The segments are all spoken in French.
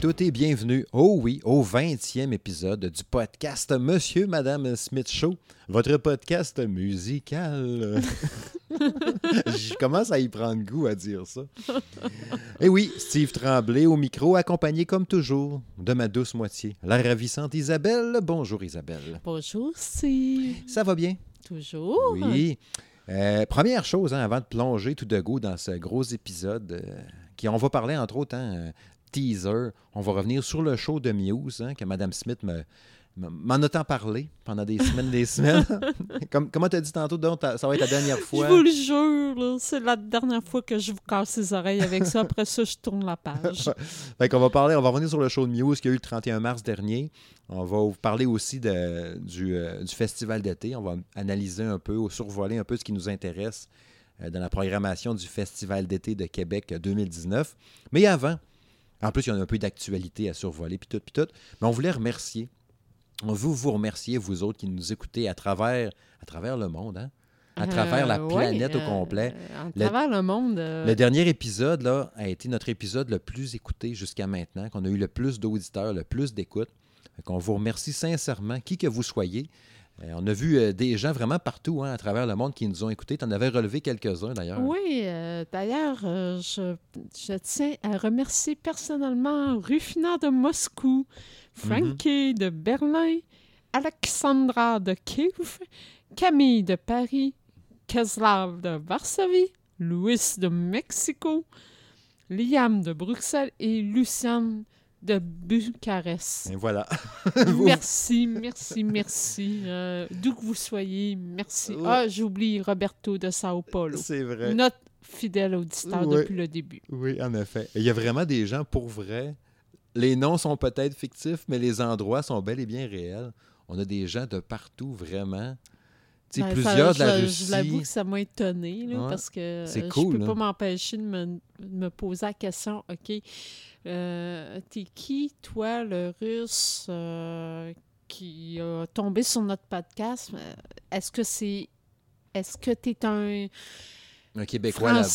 toutes et bienvenue, oh oui, au 20e épisode du podcast Monsieur Madame Smith Show, votre podcast musical. Je commence à y prendre goût à dire ça. Et oui, Steve Tremblay au micro, accompagné comme toujours de ma douce moitié, la ravissante Isabelle. Bonjour Isabelle. Bonjour, Steve. Ça va bien? Toujours. Oui. Euh, première chose, hein, avant de plonger tout de go dans ce gros épisode, euh, qui on va parler entre autres, hein, teaser, on va revenir sur le show de Muse, hein, que Mme Smith me, me- m'en a tant parlé pendant des semaines des semaines. Comme, comment tu as dit tantôt, donc, ça va être la dernière fois? Je vous le jure, c'est la dernière fois que je vous casse les oreilles avec ça. Après ça, je tourne la page. Fait qu'on va parler, on va revenir sur le show de Muse qui a eu le 31 mars dernier. On va vous parler aussi de- du, euh, du festival d'été. On va analyser un peu, ou survoler un peu ce qui nous intéresse euh, dans la programmation du festival d'été de Québec 2019. Mais avant, en plus, il y a un peu d'actualité à survoler, puis tout, puis tout. Mais on voulait remercier. On veut vous remercier, vous autres qui nous écoutez à travers, à travers le monde, hein? à travers la ouais, planète au euh, complet. À Le- travers le monde. euh, Le dernier épisode là, a été notre épisode le plus écouté jusqu'à maintenant, qu'on a eu le plus d'auditeurs, le plus d'écoutes. On vous remercie sincèrement, qui que vous soyez. Euh, on a vu euh, des gens vraiment partout hein, à travers le monde qui nous ont écoutés. Tu en avais relevé quelques-uns d'ailleurs. Oui, euh, d'ailleurs, je, je tiens à remercier personnellement Rufina de Moscou, Frankie de Berlin, Alexandra de Kiev, Camille de Paris, Keslav de Varsovie, Louis de Mexico, Liam de Bruxelles et Luciane de Bucarest. Et voilà. Merci, merci, merci. Euh, D'où que vous soyez, merci. Ouais. Ah, j'oublie Roberto de Sao Paulo, C'est vrai. notre fidèle auditeur depuis le début. Oui, en effet. Et Il y a vraiment des gens pour vrai. Les noms sont peut-être fictifs, mais les endroits sont bel et bien réels. On a des gens de partout, vraiment. Tu sais, Ben, ça- plusieurs de la je- Russie. Je l'avoue que ça m'a étonné, là, Ouais. parce que euh, cool, je peux hein. pas m'empêcher de me, de me poser la question, OK, euh, t'es qui, toi, le russe euh, qui a tombé sur notre podcast? Euh, Est-ce que c'est... Est-ce que t'es un Un Québécois là-bas.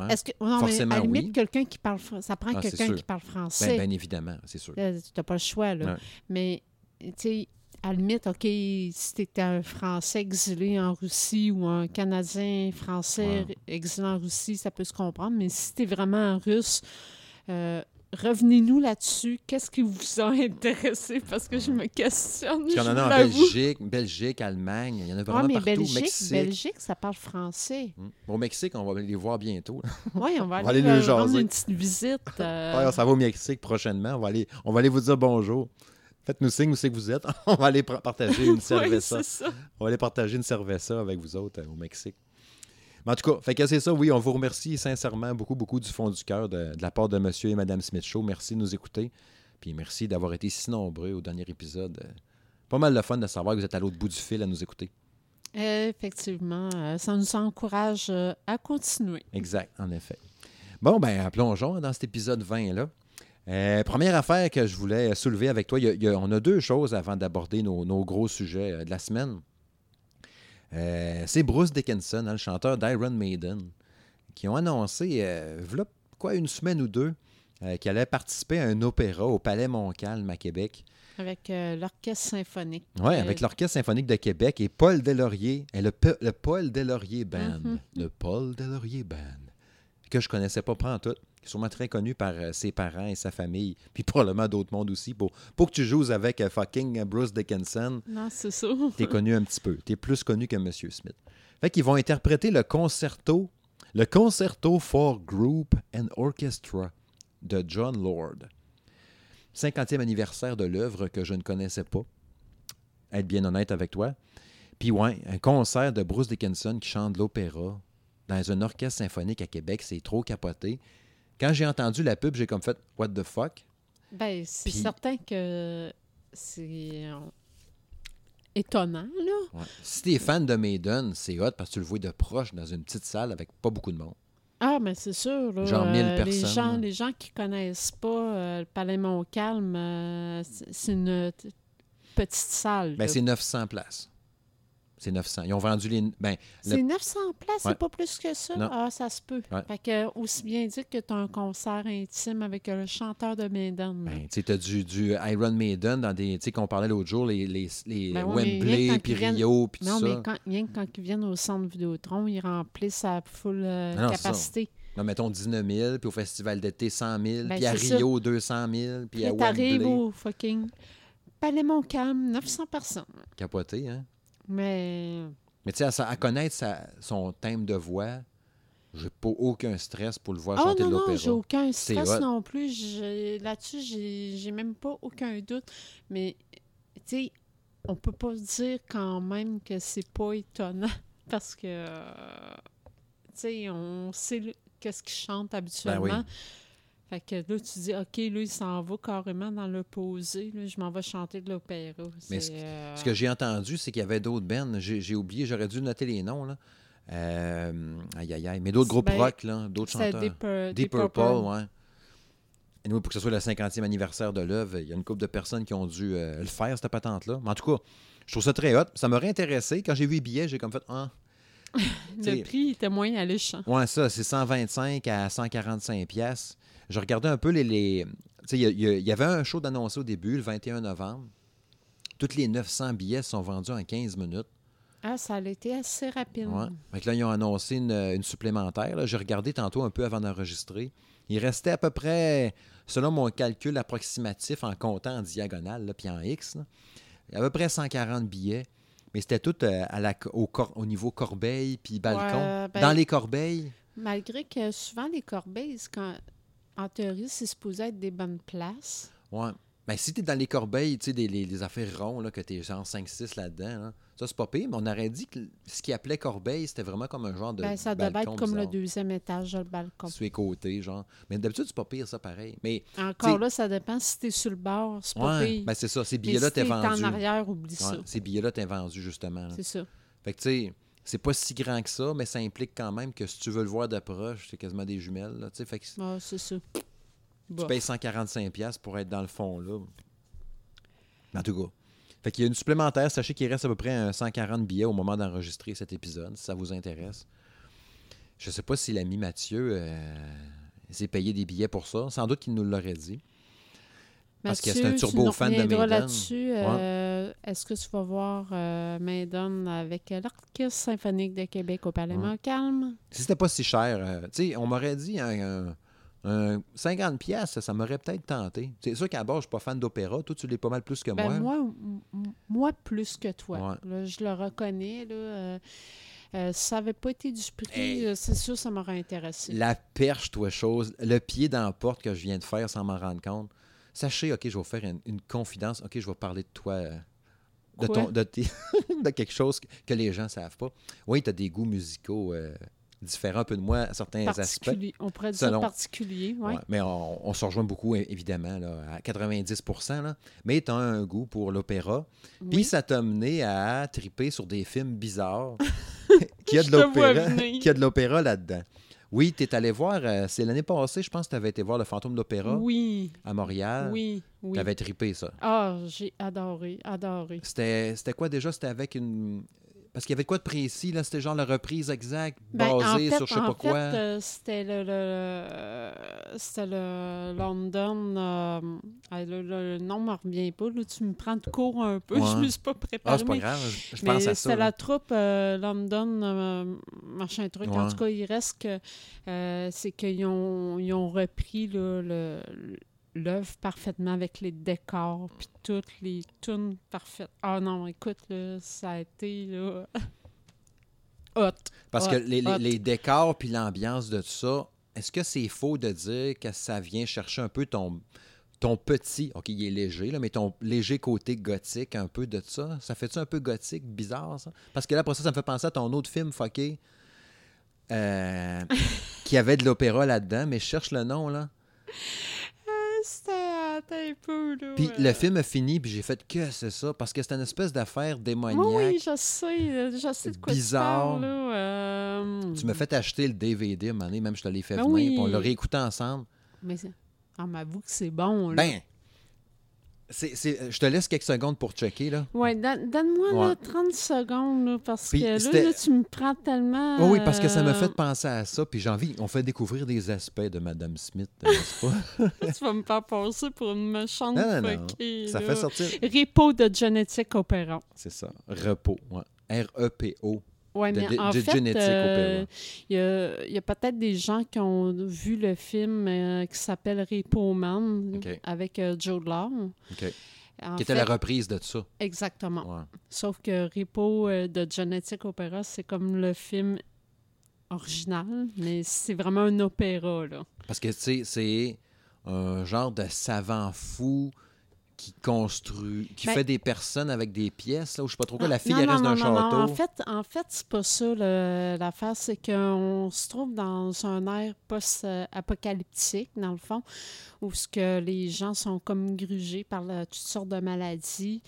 Hein? Est-ce que... Non, Forcément, mais à la limite, oui. quelqu'un qui parle... Ça prend Ah, quelqu'un qui parle français. bien évidemment, c'est sûr. Là, t'as pas le choix, là. Ouais. Mais, tu sais, à la limite, OK, si t'étais un Français exilé en Russie ou un Canadien français exilé en Russie, ça peut se comprendre. Mais si t'es vraiment un Russe, euh, revenez-nous là-dessus. Qu'est-ce qui vous a intéressé? Parce que je me questionne, Parce qu'il y en a en. Belgique, Belgique, Allemagne, il y en a Ouais, vraiment mais partout. Belgique, Mexique. Belgique, ça parle français. Hmm. Au Mexique, on va les voir bientôt. Oui, on va On aller, aller le leur rendre jaser. une petite visite. euh, ça va au Mexique prochainement. On va aller, on va aller vous dire bonjour. Faites-nous signe où c'est que vous êtes. on va aller partager une cerveza. ça. on va aller partager une cerveza avec vous autres euh, au Mexique. Mais en tout cas, fait que c'est ça, oui, on vous remercie sincèrement beaucoup, beaucoup du fond du cœur de, de la part de monsieur et madame Smith Show. Merci de nous écouter. Puis merci d'avoir été si nombreux au dernier épisode. Euh, Pas mal de fun de savoir que vous êtes à l'autre bout du fil à nous écouter. Effectivement, euh, ça nous encourage euh, à continuer. Exact, en effet. Bon, ben, plongeons dans cet épisode 20-là. Euh, première affaire que je voulais soulever avec toi, il y a- il y a- on a deux choses avant d'aborder nos, nos gros sujets de la semaine. Euh, c'est Bruce Dickinson, hein, le chanteur d'Iron Maiden, qui ont annoncé, euh, quoi, une semaine ou deux, euh, qu'il allait participer à un opéra au Palais Montcalm à Québec. Avec euh, l'orchestre symphonique. Oui, avec l'Orchestre symphonique de Québec et Paul Delaurier, et le, Paul Delaurier Band. Mhm. Le Paul Delaurier Band. Que je connaissais pas pas en tout. Qui est sûrement très connu par euh, ses parents et sa famille, puis probablement d'autres mondes aussi. Pour, pour que tu joues avec euh, fucking Bruce Dickinson, Non, c'est ça. t'es connu un petit peu. T'es plus connu que M. Smith. Fait qu'ils vont interpréter le concerto, le Concerto for Group and Orchestra de John Lord. 50e anniversaire de l'œuvre que je ne connaissais pas. Être bien honnête avec toi. Puis ouais, un concert de Bruce Dickinson qui chante l'opéra dans un orchestre symphonique à Québec, c'est trop capoté. Quand j'ai entendu la pub, j'ai comme fait What the fuck? Ben, c'est Puis- certain que c'est euh, étonnant, là. Ouais. Si t'es fan de Maiden, c'est hot parce que tu le vois de proche dans une petite salle avec pas beaucoup de monde. Ah, mais c'est sûr. Là, Genre 1000 euh, Les personnes, gens, là. les gens qui connaissent pas euh, le Palais Montcalm, euh, c'est une petite salle. Ben, c'est 900 places. C'est 900. Ils ont vendu les. Ben, le- C'est 900 places, Ouais. c'est pas plus que ça? Non. Ah, ça se peut. Ouais. Fait que, aussi bien dire que tu as un concert intime avec le chanteur de Maiden. Ben, tu t'as du, du Iron Maiden dans des. Tu sais, qu'on parlait l'autre jour, les, les, les Ben ouais, Wembley, puis Rio, puis tout non, ça. mais quand, rien que quand ils viennent au centre Vidéotron, ils remplissent à full euh, Ah non, capacité. Là, mettons 19 000, puis au Festival d'été 100 000, Ben, puis à c'est ça. Rio 200 000, puis à t'arrives Wembley. au fucking Palais Montcalm, 900 personnes. Capoté, hein? Mais Mais tu sais, à, à connaître sa- son thème de voix, j'ai pas aucun stress pour le voir Oh chanter non, de non, l'opéra. j'ai aucun stress non plus. Là-dessus, j'ai même pas aucun doute. Mais, tu sais, on peut pas dire quand même que c'est pas étonnant parce que, euh, tu sais, on sait qu'est-ce qu'il chante habituellement. Ben oui. Fait que là, tu dis, OK, là, il s'en va carrément dans le posé. Là, je m'en vais chanter de l'opéra. Mais euh, Ce que j'ai entendu, c'est qu'il y avait d'autres bands. J'ai oublié, j'aurais dû noter les noms, là. Euh, aïe, aïe, aïe. Mais d'autres groupes Ben, rock, là, d'autres chanteurs. Deep, Pur- Deep Purple, Purple. ouais. Et nous, pour que ce soit le 50e anniversaire de l'œuvre, il y a une couple de personnes qui ont dû euh, le faire, cette patente-là. Mais en tout cas, je trouve ça très hot. Ça m'aurait intéressé. Quand j'ai vu les billets, j'ai comme fait Ah, Le prix était moins alléchant. ouais, ça, c'est 125 à 145 pièces. Je regardais un peu les. il y, avait un show d'annoncé au début, le 21 novembre. Toutes les 900 billets sont vendus en 15 minutes. Ah, ça a été assez rapide. Ouais. Fait que là, ils ont annoncé une, une supplémentaire. J'ai regardé tantôt un peu avant d'enregistrer. Il restait à peu près, selon mon calcul approximatif, en comptant en diagonale, puis en X, là, à peu près 140 billets. Mais c'était tout euh, à la, au, cor- au niveau corbeille puis balcon. Ouais, ben- Dans les corbeilles, Malgré que souvent, les corbeilles, quand, en théorie, c'est supposé être des bonnes places. ouais. Ben, si tu es dans les corbeilles, tu sais, des, les, les affaires rondes, là, que tu es genre 5-6 là-dedans, là, ça, c'est pas pire. Mais on aurait dit que ce qu'ils appelait corbeille, c'était vraiment comme un genre de. Ben, ça devait être comme le deuxième étage, le balcon. Sur les côtés, genre. Mais d'habitude, c'est pas pire, ça, pareil. Mais Encore là, ça dépend si t'es sur le bord, c'est pas Ouais, pire. ben c'est ça. Ces billets-là, si t'es t'es vendu. en arrière, oublie Ouais, ça. ces billets-là, t'es vendu, justement. C'est ça. Fait que, tu sais, c'est pas si grand que ça, mais ça implique quand même que si tu veux le voir d'approche, c'est quasiment des jumelles, là, tu sais. Fait que Ah, c'est ça. tu payes 145$ piastres pour être dans le fond, là. En tout cas. Fait qu'il y a une supplémentaire. Sachez qu'il reste à peu près un 140 billets au moment d'enregistrer cet épisode, si ça vous intéresse. Je sais pas si l'ami Mathieu euh, s'est payé des billets pour ça. Sans doute qu'il nous l'aurait dit. Parce que c'est un turbo fan de Maiden. là-dessus. euh, Est-ce que tu vas voir euh, Maiden avec l'Orchestre symphonique de Québec au Palais Ouais. Montcalm? Si c'était pas si cher, euh, tu sais, on m'aurait dit un, un- un 50 pièces, ça m'aurait peut-être tenté. C'est sûr qu'à bord, je suis pas fan d'opéra. Toi, tu l'es pas mal plus que Ben, moi. moi, moi, plus que toi. Ouais. Là, je le reconnais. Là, euh, euh, si ça n'avait pas été du prix, Hey. euh, c'est sûr ça m'aurait intéressé. La perche, toi, chose, le pied dans la porte que je viens de faire sans m'en rendre compte. Sachez, OK, je vais vous faire une, une confidence. OK, je vais parler de toi, euh, de, Quoi? ton, de, tes- de quelque chose que, les gens ne savent pas. Oui, tu as des goûts musicaux euh, différents un peu de moi à certains aspects. On pourrait dire Selon- particulier. Ouais, mais on, on se rejoint beaucoup, évidemment, là, à 90 là. Mais tu as un goût pour l'opéra. Puis Oui. ça t'a mené à triper sur des films bizarres qui a de l'opéra là-dedans. Oui, tu es allé voir, euh, c'est l'année passée, je pense que tu avais été voir le Fantôme d'Opéra Oui, à Montréal. oui, oui. Tu avais trippé ça. Ah, j'ai adoré, adoré. C'était c'était quoi déjà? C'était avec une. Parce qu'il y avait quoi de précis, là? C'était genre la reprise exacte, Ben, en basée fait, sur je sais en pas fait, quoi. euh, c'était le, le- euh, c'était le London. euh, ah, le, le- nom ne me revient pas. Là, tu me prends de court un peu. Ouais. Je me suis pas Ah, préparée. c'est pas mais grave, je, je mais pense à ça. c'était la troupe euh, London, euh, machin truc. En tout cas, il reste que c'est qu'ils ont, ils ont repris là, le- l'œuvre parfaitement avec les décors puis toutes les tunes parfaites. Ah non, écoute, là, ça a été là, hot. Parce que hot, les, les- hot. les décors puis l'ambiance de tout ça, est-ce que c'est faux de dire que ça vient chercher un peu ton, ton petit, OK, il est léger, là, mais ton léger côté gothique, un peu de ça? Ça fait-tu un peu gothique, bizarre, ça? Parce que là, après ça, ça me fait penser à ton autre film, fucké, euh, qui avait de l'opéra là-dedans, mais je cherche le nom, là. C'était peu. Puis euh, le film a fini, puis j'ai fait que c'est ça, parce que c'était une espèce d'affaire démoniaque. Oui, oui, je sais, je sais de quoi Bizarre. tu parles, là. euh, Tu m'as fait acheter le DVD à un moment donné, même je te l'ai fait Ben venir, oui. puis on l'a réécouté ensemble. Mais c'est- on m'avoue que c'est bon, là. Ben, C'est- je te laisse quelques secondes pour checker, là. Ouais, don- donne-moi Ouais. 30 secondes, là, parce Puis que là, là, tu me prends tellement. Oh oui, parce que ça m'a euh, fait penser à ça, puis j'ai envie, on fait découvrir des aspects de Madame Smith, n'est-ce pas? tu vas me faire passer pour une méchante Non, non, non. fuckée, ça là. fait sortir. Repo de Genetic Opera. C'est ça. Repos. Ouais. R-E-P-O. Oui, mais de- en de fait, Genetic euh, il y a, il a peut-être des gens qui ont vu le film euh, qui s'appelle Repo Man avec euh, Joe Law. Qui était fait, la reprise de ça. Exactement. Ouais. Sauf que Repo de Genetic Opera, c'est comme le film original, mais c'est vraiment un opéra, là. Parce que, tu sais, c'est un genre de savant fou qui construit, qui Ben- fait des personnes avec des pièces, là, où je sais pas trop quoi. La fille, non, elle non, reste dans un non, non, château. En fait, en fait c'est pas ça le- l'affaire. C'est qu'on se trouve dans un air post-apocalyptique, dans le fond, où ce que les gens sont comme grugés par toutes sortes de maladies.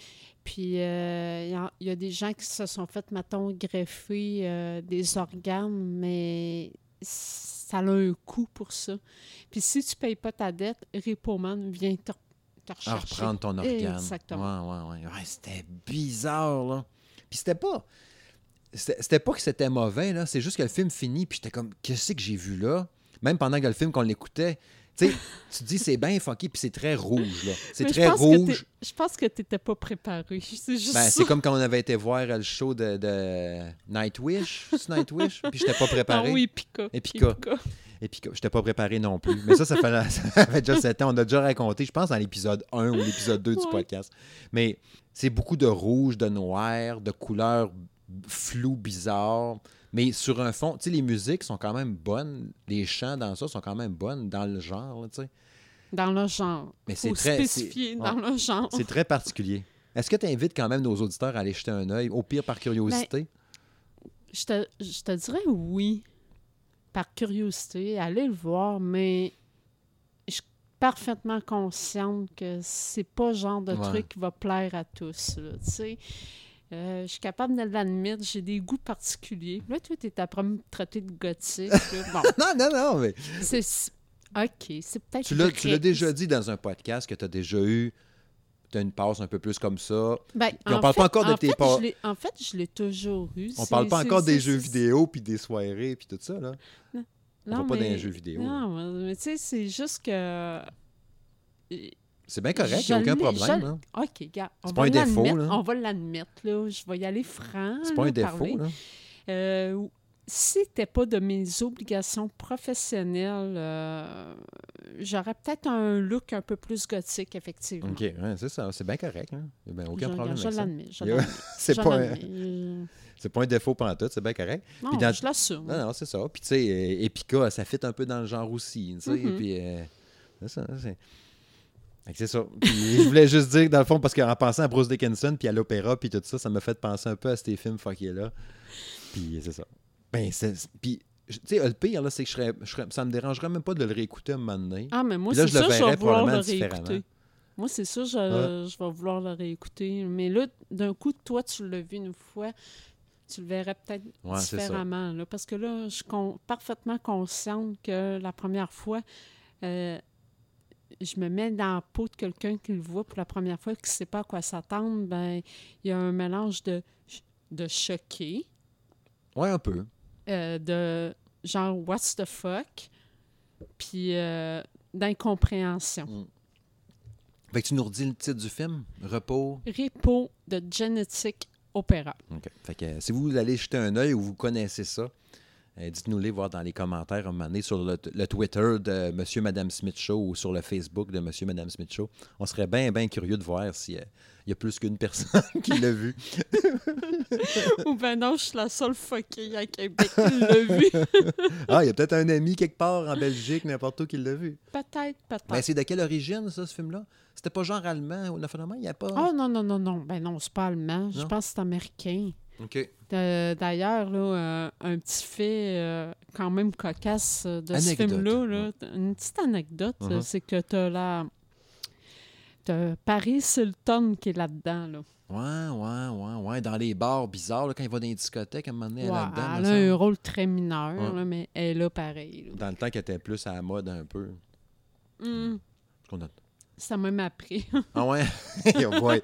Puis, euh, il y a- il y, a des gens qui se sont fait, mettons, greffer euh, des organes, mais ça a un coût pour ça. Puis, si tu payes pas ta dette, Repoman vient te, te à rechercher. reprendre ton organe. Exactement. Ouais, ouais, ouais. Ouais, c'était bizarre, là. Puis c'était pas. C'était pas que c'était mauvais, là. C'est juste que le film finit, puis j'étais comme, qu'est-ce que j'ai vu là? Même pendant que le film, qu'on l'écoutait. Tu sais, tu te dis, c'est bien funky, puis c'est très rouge, là. C'est très rouge. Je pense que tu n'étais pas préparé. C'est juste Ben, c'est comme quand on avait été voir le show de, de Nightwish. C'est Nightwish? Puis j'étais pas préparé. Ah oui, Pika. Et Pika. Et puis, j'étais pas préparé non plus. Mais ça, ça fait, ça fait déjà 7 ans. On a déjà raconté, je pense, dans l'épisode 1 ou l'épisode 2 du podcast. Mais c'est beaucoup de rouge, de noir, de couleurs floues, bizarres. Mais sur un fond, tu sais, les musiques sont quand même bonnes. Les chants dans ça sont quand même bonnes dans le genre, tu sais. Dans le genre. Mais c'est très. spécifier c'est- dans ouais, le genre. C'est très particulier. Est-ce que tu invites quand même nos auditeurs à aller jeter un œil, au pire par curiosité? Je te, je te dirais oui, par curiosité, allez le voir, mais je suis parfaitement consciente que c'est pas le genre de Ouais. truc qui va plaire à tous. là. Euh, je suis capable de l'admettre, j'ai des goûts particuliers. Là, toi, t'es après me traiter de gothique. Bon, Non, non, non, mais c'est... OK, c'est peut-être... tu l'as, tu l'as vrai. déjà dit dans un podcast que tu as déjà eu t'as une passe un peu plus comme ça. Ben, Puis on parle pas encore de en tes fait, pas- En fait, je l'ai toujours eu. On parle pas encore des jeux vidéo puis des soirées puis tout ça, là. On va pas dans les jeux vidéo, Non, mais tu sais, c'est juste que. C'est bien correct, il n'y a aucun problème. hein. OK, gars. On C'est va pas un défaut, l'admettre, là. On va l'admettre, là. Je vais y aller franc. C'est pas un défaut, parler. là. Euh, c'était pas de mes obligations professionnelles, euh, j'aurais peut-être un look un peu plus gothique, effectivement. OK, ouais, c'est ça. C'est bien correct. Hein. Il n'y a ben aucun Je- problème je l'admets. C'est pas, un- pas un défaut pantoute, c'est bien correct. Non, Puis dans- je l'assume. Non, non, c'est ça. Puis tu sais, euh, Epica, ça fit un peu dans le genre aussi, tu sais. Mhm. Puis euh, c'est ça. C'est. Puis je voulais juste dire, dans le fond, parce qu'en pensant à Bruce Dickinson, puis à l'opéra, puis tout ça, ça m'a fait penser un peu à ces films fuckés-là. Puis c'est ça. Ben, c'est... Puis, tu sais, le pire, là, c'est que je serais, je serais- ça me dérangerait même pas de le réécouter un moment donné. Ah, mais moi, c'est je ça, je verrais vais vouloir le réécouter. Moi, c'est ça, je, je vais vouloir le réécouter. Mais là, d'un coup, toi, tu l'as vu une fois, tu le verrais peut-être Ouais, différemment. Là, parce que là, je suis con- parfaitement consciente que la première fois, euh, je me mets dans la peau de quelqu'un qui le voit pour la première fois, qui ne sait pas à quoi s'attendre. Ben, il y a un mélange de, de choqué, Ouais, un peu. Euh, de genre what's the fuck, puis euh, d'incompréhension. Fait que tu nous redis le titre du film, Repos? Repo de Genetic Opera. OK. Fait que euh, si vous allez jeter un œil ou vous connaissez ça, euh, dites-nous-les voir dans les commentaires un moment donné sur le, le Twitter de Monsieur Madame Smith Show ou sur le Facebook de Monsieur Madame Smith Show. On serait bien, bien curieux de voir s'il y a plus qu'une personne qui l'a vu. Ou ben non, je suis la seule fuckée à Québec qui l'a vu. Ah, il y a peut-être un ami quelque part en Belgique, n'importe où, qui l'a vu. Peut-être, peut-être. Mais c'est de quelle origine, ça, ce film-là? C'était pas genre allemand ou finalement, il n'y a pas... Oh non, non, non, non. Ben non, c'est pas allemand. Je pense que c'est américain. D'ailleurs, là, euh, un petit fait euh, quand même cocasse euh, de ce film-là, là, une petite anecdote, euh, c'est que t'as la... T'as Paris Hilton qui est là-dedans, là. Ouais, ouais, ouais, ouais. Dans les bars bizarres, là, quand il va dans les discothèques, à un moment donné, elle est là-dedans. elle a un rôle très mineur, Ouais. là, mais elle est là pareil. Dans le temps qu'elle était plus à la mode un peu. Hum. Parce qu'on a- Ça m'a même appris. Ah ouais? Ouais.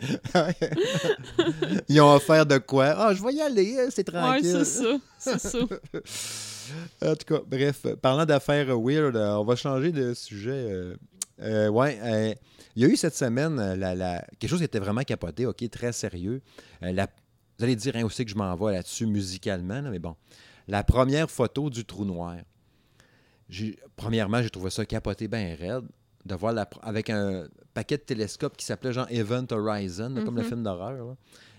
Ils ont offert de quoi? Ah, je vais y aller, hein, c'est tranquille. c'est ça. C'est ça. En tout cas, bref, parlant d'affaires weird, euh, on va changer de sujet. euh, euh, ouais, euh, il y a eu cette semaine la, la- quelque chose qui était vraiment capoté, OK, très sérieux. Euh, la- vous allez dire hein, aussi que je m'en vais là-dessus musicalement, là, mais bon. La première photo du trou noir. Premièrement, j'ai trouvé ça capoté bien raide de voir la, avec un paquet de télescopes qui s'appelait genre Event Horizon, comme le Mhm. film d'horreur,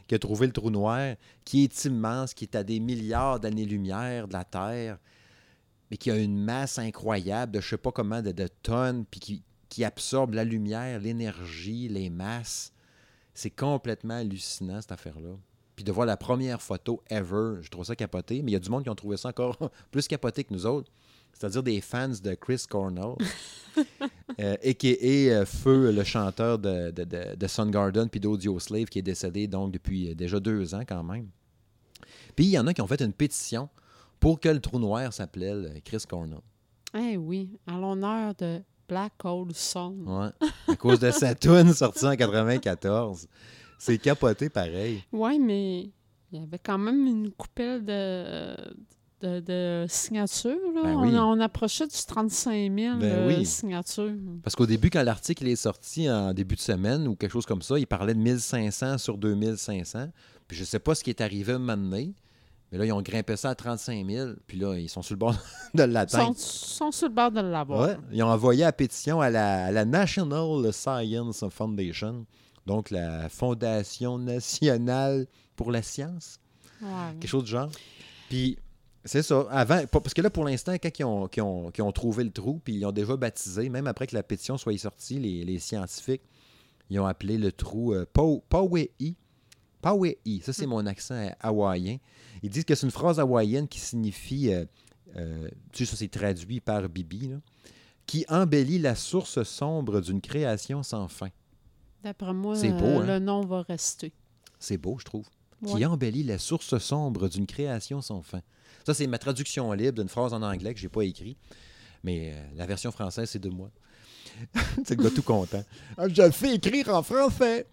qui a trouvé le trou noir, qui est immense, qui est à des milliards d'années-lumière de la Terre, mais qui a une masse incroyable de je sais pas comment de, de tonnes, puis qui, qui absorbe la lumière, l'énergie, les masses. C'est complètement hallucinant, cette affaire-là. Puis de voir la première photo ever, je trouve ça capoté, mais il y a du monde qui ont trouvé ça encore plus capoté que nous autres, c'est-à-dire des fans de Chris Cornell, euh, a.k.a. euh, Feu, le chanteur de, de, de, de Soundgarden puis d'Audio Slave, qui est décédé donc depuis euh, déjà deux ans quand même. Puis il y en a qui ont fait une pétition pour que le trou noir s'appelait euh, Chris Cornell. Eh oui, à l'honneur de Black Hole Sun. Ouais. À cause de sa tune sortie en 94. C'est capoté pareil. Oui, mais il y avait quand même une coupelle de, de, de signatures. Là. Ben on, oui. on approchait du 35 000 Ben euh, oui. signatures. Parce qu'au début, quand l'article est sorti en début de semaine ou quelque chose comme ça, il parlait de 1500 sur 2500. Puis je sais pas ce qui est arrivé un moment donné, mais là, ils ont grimpé ça à 35 000. Puis là, ils sont sur le bord de Ils sont, l'atteindre. sont sur le bord de l'avoir. Ouais, ils ont envoyé la pétition à la, à la National Science Foundation, donc la Fondation nationale pour la science, Ouais. quelque chose du genre. Puis c'est ça. Avant, parce que là, pour l'instant, quand ils ont, ont- trouvé le trou, puis ils ont déjà baptisé, même après que la pétition soit sortie, les, les scientifiques, ils ont appelé le trou euh. Pauei, ça c'est mon accent hawaïen. Ils disent que c'est une phrase hawaïenne qui signifie, euh, euh, tu sais, ça c'est traduit par Bibi, là, qui embellit la source sombre d'une création sans fin. D'après moi, C'est euh, beau, hein? le nom va rester. C'est beau, je trouve. Ouais. Qui embellit la source sombre d'une création sans fin. Ça, c'est ma traduction libre d'une phrase en anglais que j'ai pas écrit. Mais euh, la version française, c'est de moi. c'est le gars tout content. Ah, je le fais écrire en français.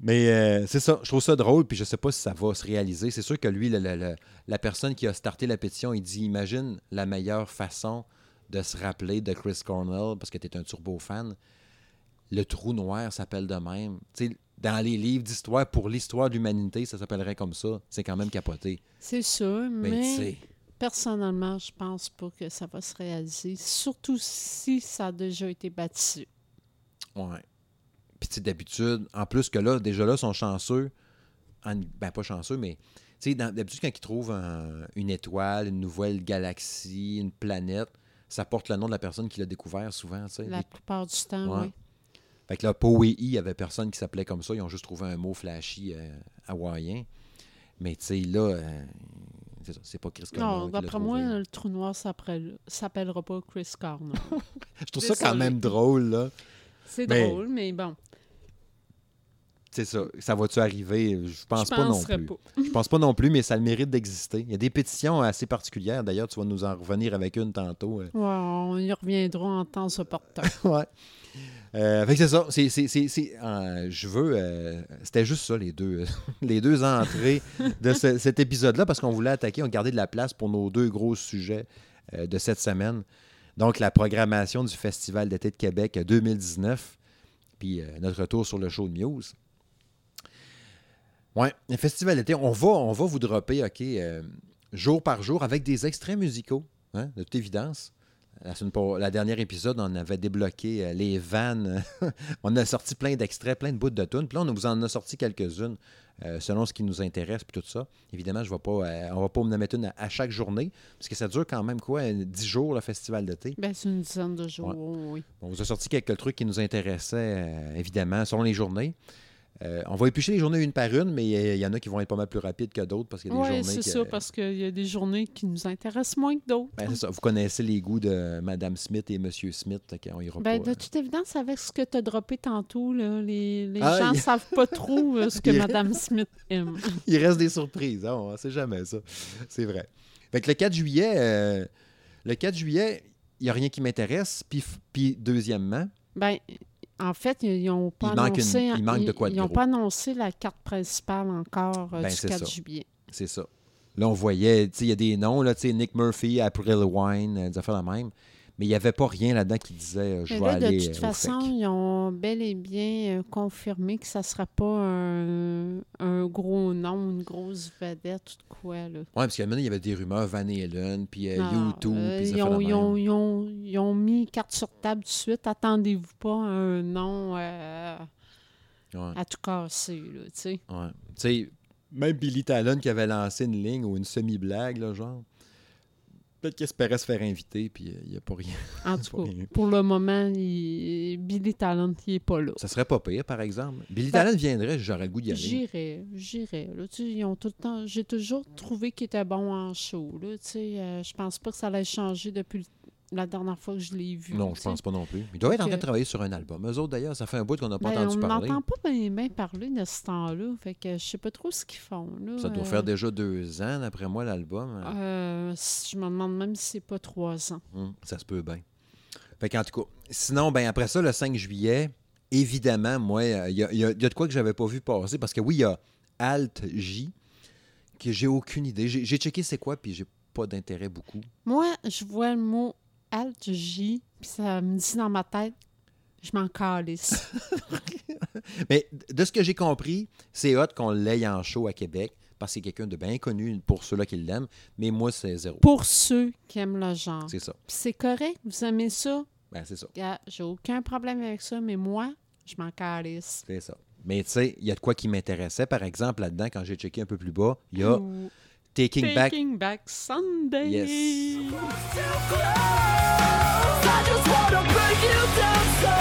Mais euh, c'est ça, je trouve ça drôle, puis je sais pas si ça va se réaliser. C'est sûr que lui, le- le- le- la personne qui a starté la pétition, il dit Imagine la meilleure façon de se rappeler de Chris Cornell, parce que tu es un turbo fan. Le trou noir s'appelle de même. Tu sais, dans les livres d'histoire, pour l'histoire de l'humanité, ça s'appellerait comme ça. C'est quand même capoté. C'est sûr, Mais, mais, tu sais, personnellement, je pense pas que ça va se réaliser, surtout si ça a déjà été baptisé. ouais. Puis d'habitude, en plus que là, déjà là, ils sont chanceux. En- ben, pas chanceux, mais tu sais, d'habitude, quand ils trouvent un- une étoile, une nouvelle galaxie, une planète, ça porte le nom de la personne qui l'a découvert souvent, tu sais. La plupart du temps, Ouais. oui. Fait que là, Powei, il y avait personne qui s'appelait comme ça. Ils ont juste trouvé un mot flashy euh, hawaïen. Mais tu sais, là, euh, c'est ça, c'est pas Chris Cornell Non, d'après moi, le trou noir s'appelle- s'appellera pas Chris Cornell. Je trouve ça quand même drôle, là. C'est Mais- drôle, mais bon. C'est ça. Ça va-tu arriver? Je pense je pas non plus. pas. Je pense pas non plus, mais ça a le mérite d'exister. Il y a des pétitions assez particulières. D'ailleurs, tu vas nous en revenir avec une tantôt. euh. Ouais, on y reviendra en temps opportun. ouais. Euh, fait que c'est ça. C'est, c'est- c'est- c'est- euh, je veux. euh, c'était juste ça, les deux, les deux entrées de ce- cet épisode-là, parce qu'on voulait attaquer, on gardait de la place pour nos deux gros sujets de cette semaine. Donc, la programmation du Festival d'été de Québec 2019, puis notre retour sur le show de Muse. Ouais, le Festival d'été, on va, on va vous dropper, OK, euh, jour par jour avec des extraits musicaux, hein, de toute évidence. La, dernière épisode, on avait débloqué euh, les vannes. on a sorti plein d'extraits, plein de bouts de tunes. Puis là, on vous en a sorti quelques-unes euh, selon ce qui nous intéresse puis tout ça. Évidemment, je vais pas, euh, on va pas en mettre une à, à chaque journée parce que ça dure quand même quoi, euh, 10 jours le festival d'été? ben, c'est une dizaine de jours, Ouais. oui. On vous a sorti quelques trucs qui nous intéressaient, évidemment, selon les journées. Euh, on va éplucher les journées une par une, mais il y en a qui vont être pas mal plus rapides que d'autres parce qu'il y a des Oui, journées c'est ça, parce qu'il y a des journées qui nous intéressent moins que d'autres. Ben, c'est ça. Vous connaissez les goûts de Madame Smith et Monsieur Smith. qu'on ira Ben, pas, de euh, toute évidence, avec ce que tu as droppé tantôt, là, les, les Ah, gens ne il- savent pas trop euh, ce que Mme Smith aime. Il reste des surprises. hein, on ne sait jamais ça. C'est vrai. Fait que le 4 juillet, euh, le 4 juillet, il n'y a rien qui m'intéresse. Puis, puis deuxièmement, Ben, En fait, ils n'ont pas Il manque une- annoncé. il manque de quoi de Ils n'ont gros. pas annoncé la carte principale encore euh, Ben, du c'est 4 ça. juillet. C'est ça. Là, on voyait, tu sais, il y a des noms, là, tu sais, Nick Murphy, April Wine, euh, des affaires la même. Mais il n'y avait pas rien là-dedans qui disait euh, je Mais vais là, de aller toute euh, au façon, FEC. ils ont bel et bien euh, confirmé que ça ne sera pas un, un gros nom, une grosse vedette ou de quoi. Là. Ouais, parce qu'à un moment il y avait des rumeurs, Van Halen, puis euh, Non, YouTube, euh, puis ils, ont, ils, ont, ils ont- ils ont mis carte sur table tout de suite. Attendez-vous pas à un nom euh, Ouais, à tout casser. Là, tu sais. ouais. Tu sais, même Billy Talon qui avait lancé une ligne ou une semi-blague, là, genre. Peut-être qu'il espérait se faire inviter, puis euh, il n'y a pas rien. En tout cas, pour le moment, il- Billy Talent, il n'est pas là. Ça serait pas pire, par exemple. Billy Ben, Talon viendrait, j'aurais le goût d'y aller. J'irais, j'irais. là. Tu sais, ils ont tout le temps. J'ai toujours trouvé qu'il était bon en show. Là, tu sais, euh, je pense pas que ça allait changer depuis le- la dernière fois que je l'ai vu. Non, je sais. pense pas non plus. Il doit être en train de travailler sur un album. Eux autres, d'ailleurs, ça fait un bout qu'on n'a pas Ben, entendu on parler. n'entend pas bien, bien parler de ce temps-là. Fait que je sais pas trop ce qu'ils font. Là. Ça doit Euh, faire déjà deux ans, d'après moi, l'album. euh, si- je me demande même si c'est pas trois ans. Hum, ça se peut bien. Fait qu'en tout cas, sinon, ben après ça, le 5 juillet, évidemment, moi, euh, il y, y a- il y a de quoi que j'avais pas vu passer. Parce que oui, il y a Alt J, que j'ai aucune idée. J'ai j'ai checké c'est quoi, puis j'ai pas d'intérêt beaucoup. Moi, je vois le mot Alt J, puis ça me dit dans ma tête, je m'en calisse. Mais de ce que j'ai compris, c'est hot qu'on l'aille en show à Québec, parce que c'est quelqu'un de bien connu pour ceux-là qui l'aiment. Mais moi, c'est zéro. Pour ceux qui aiment le genre. C'est ça. C'est correct, vous aimez ça? Ben, c'est ça. J'ai aucun problème avec ça, mais moi, je m'en calisse. C'est ça. Mais tu sais, il y a de quoi qui m'intéressait. Par exemple, là-dedans, quand j'ai checké un peu plus bas, il y a Taking Back. Taking Back Sunday. Yes. I just wanna break you down so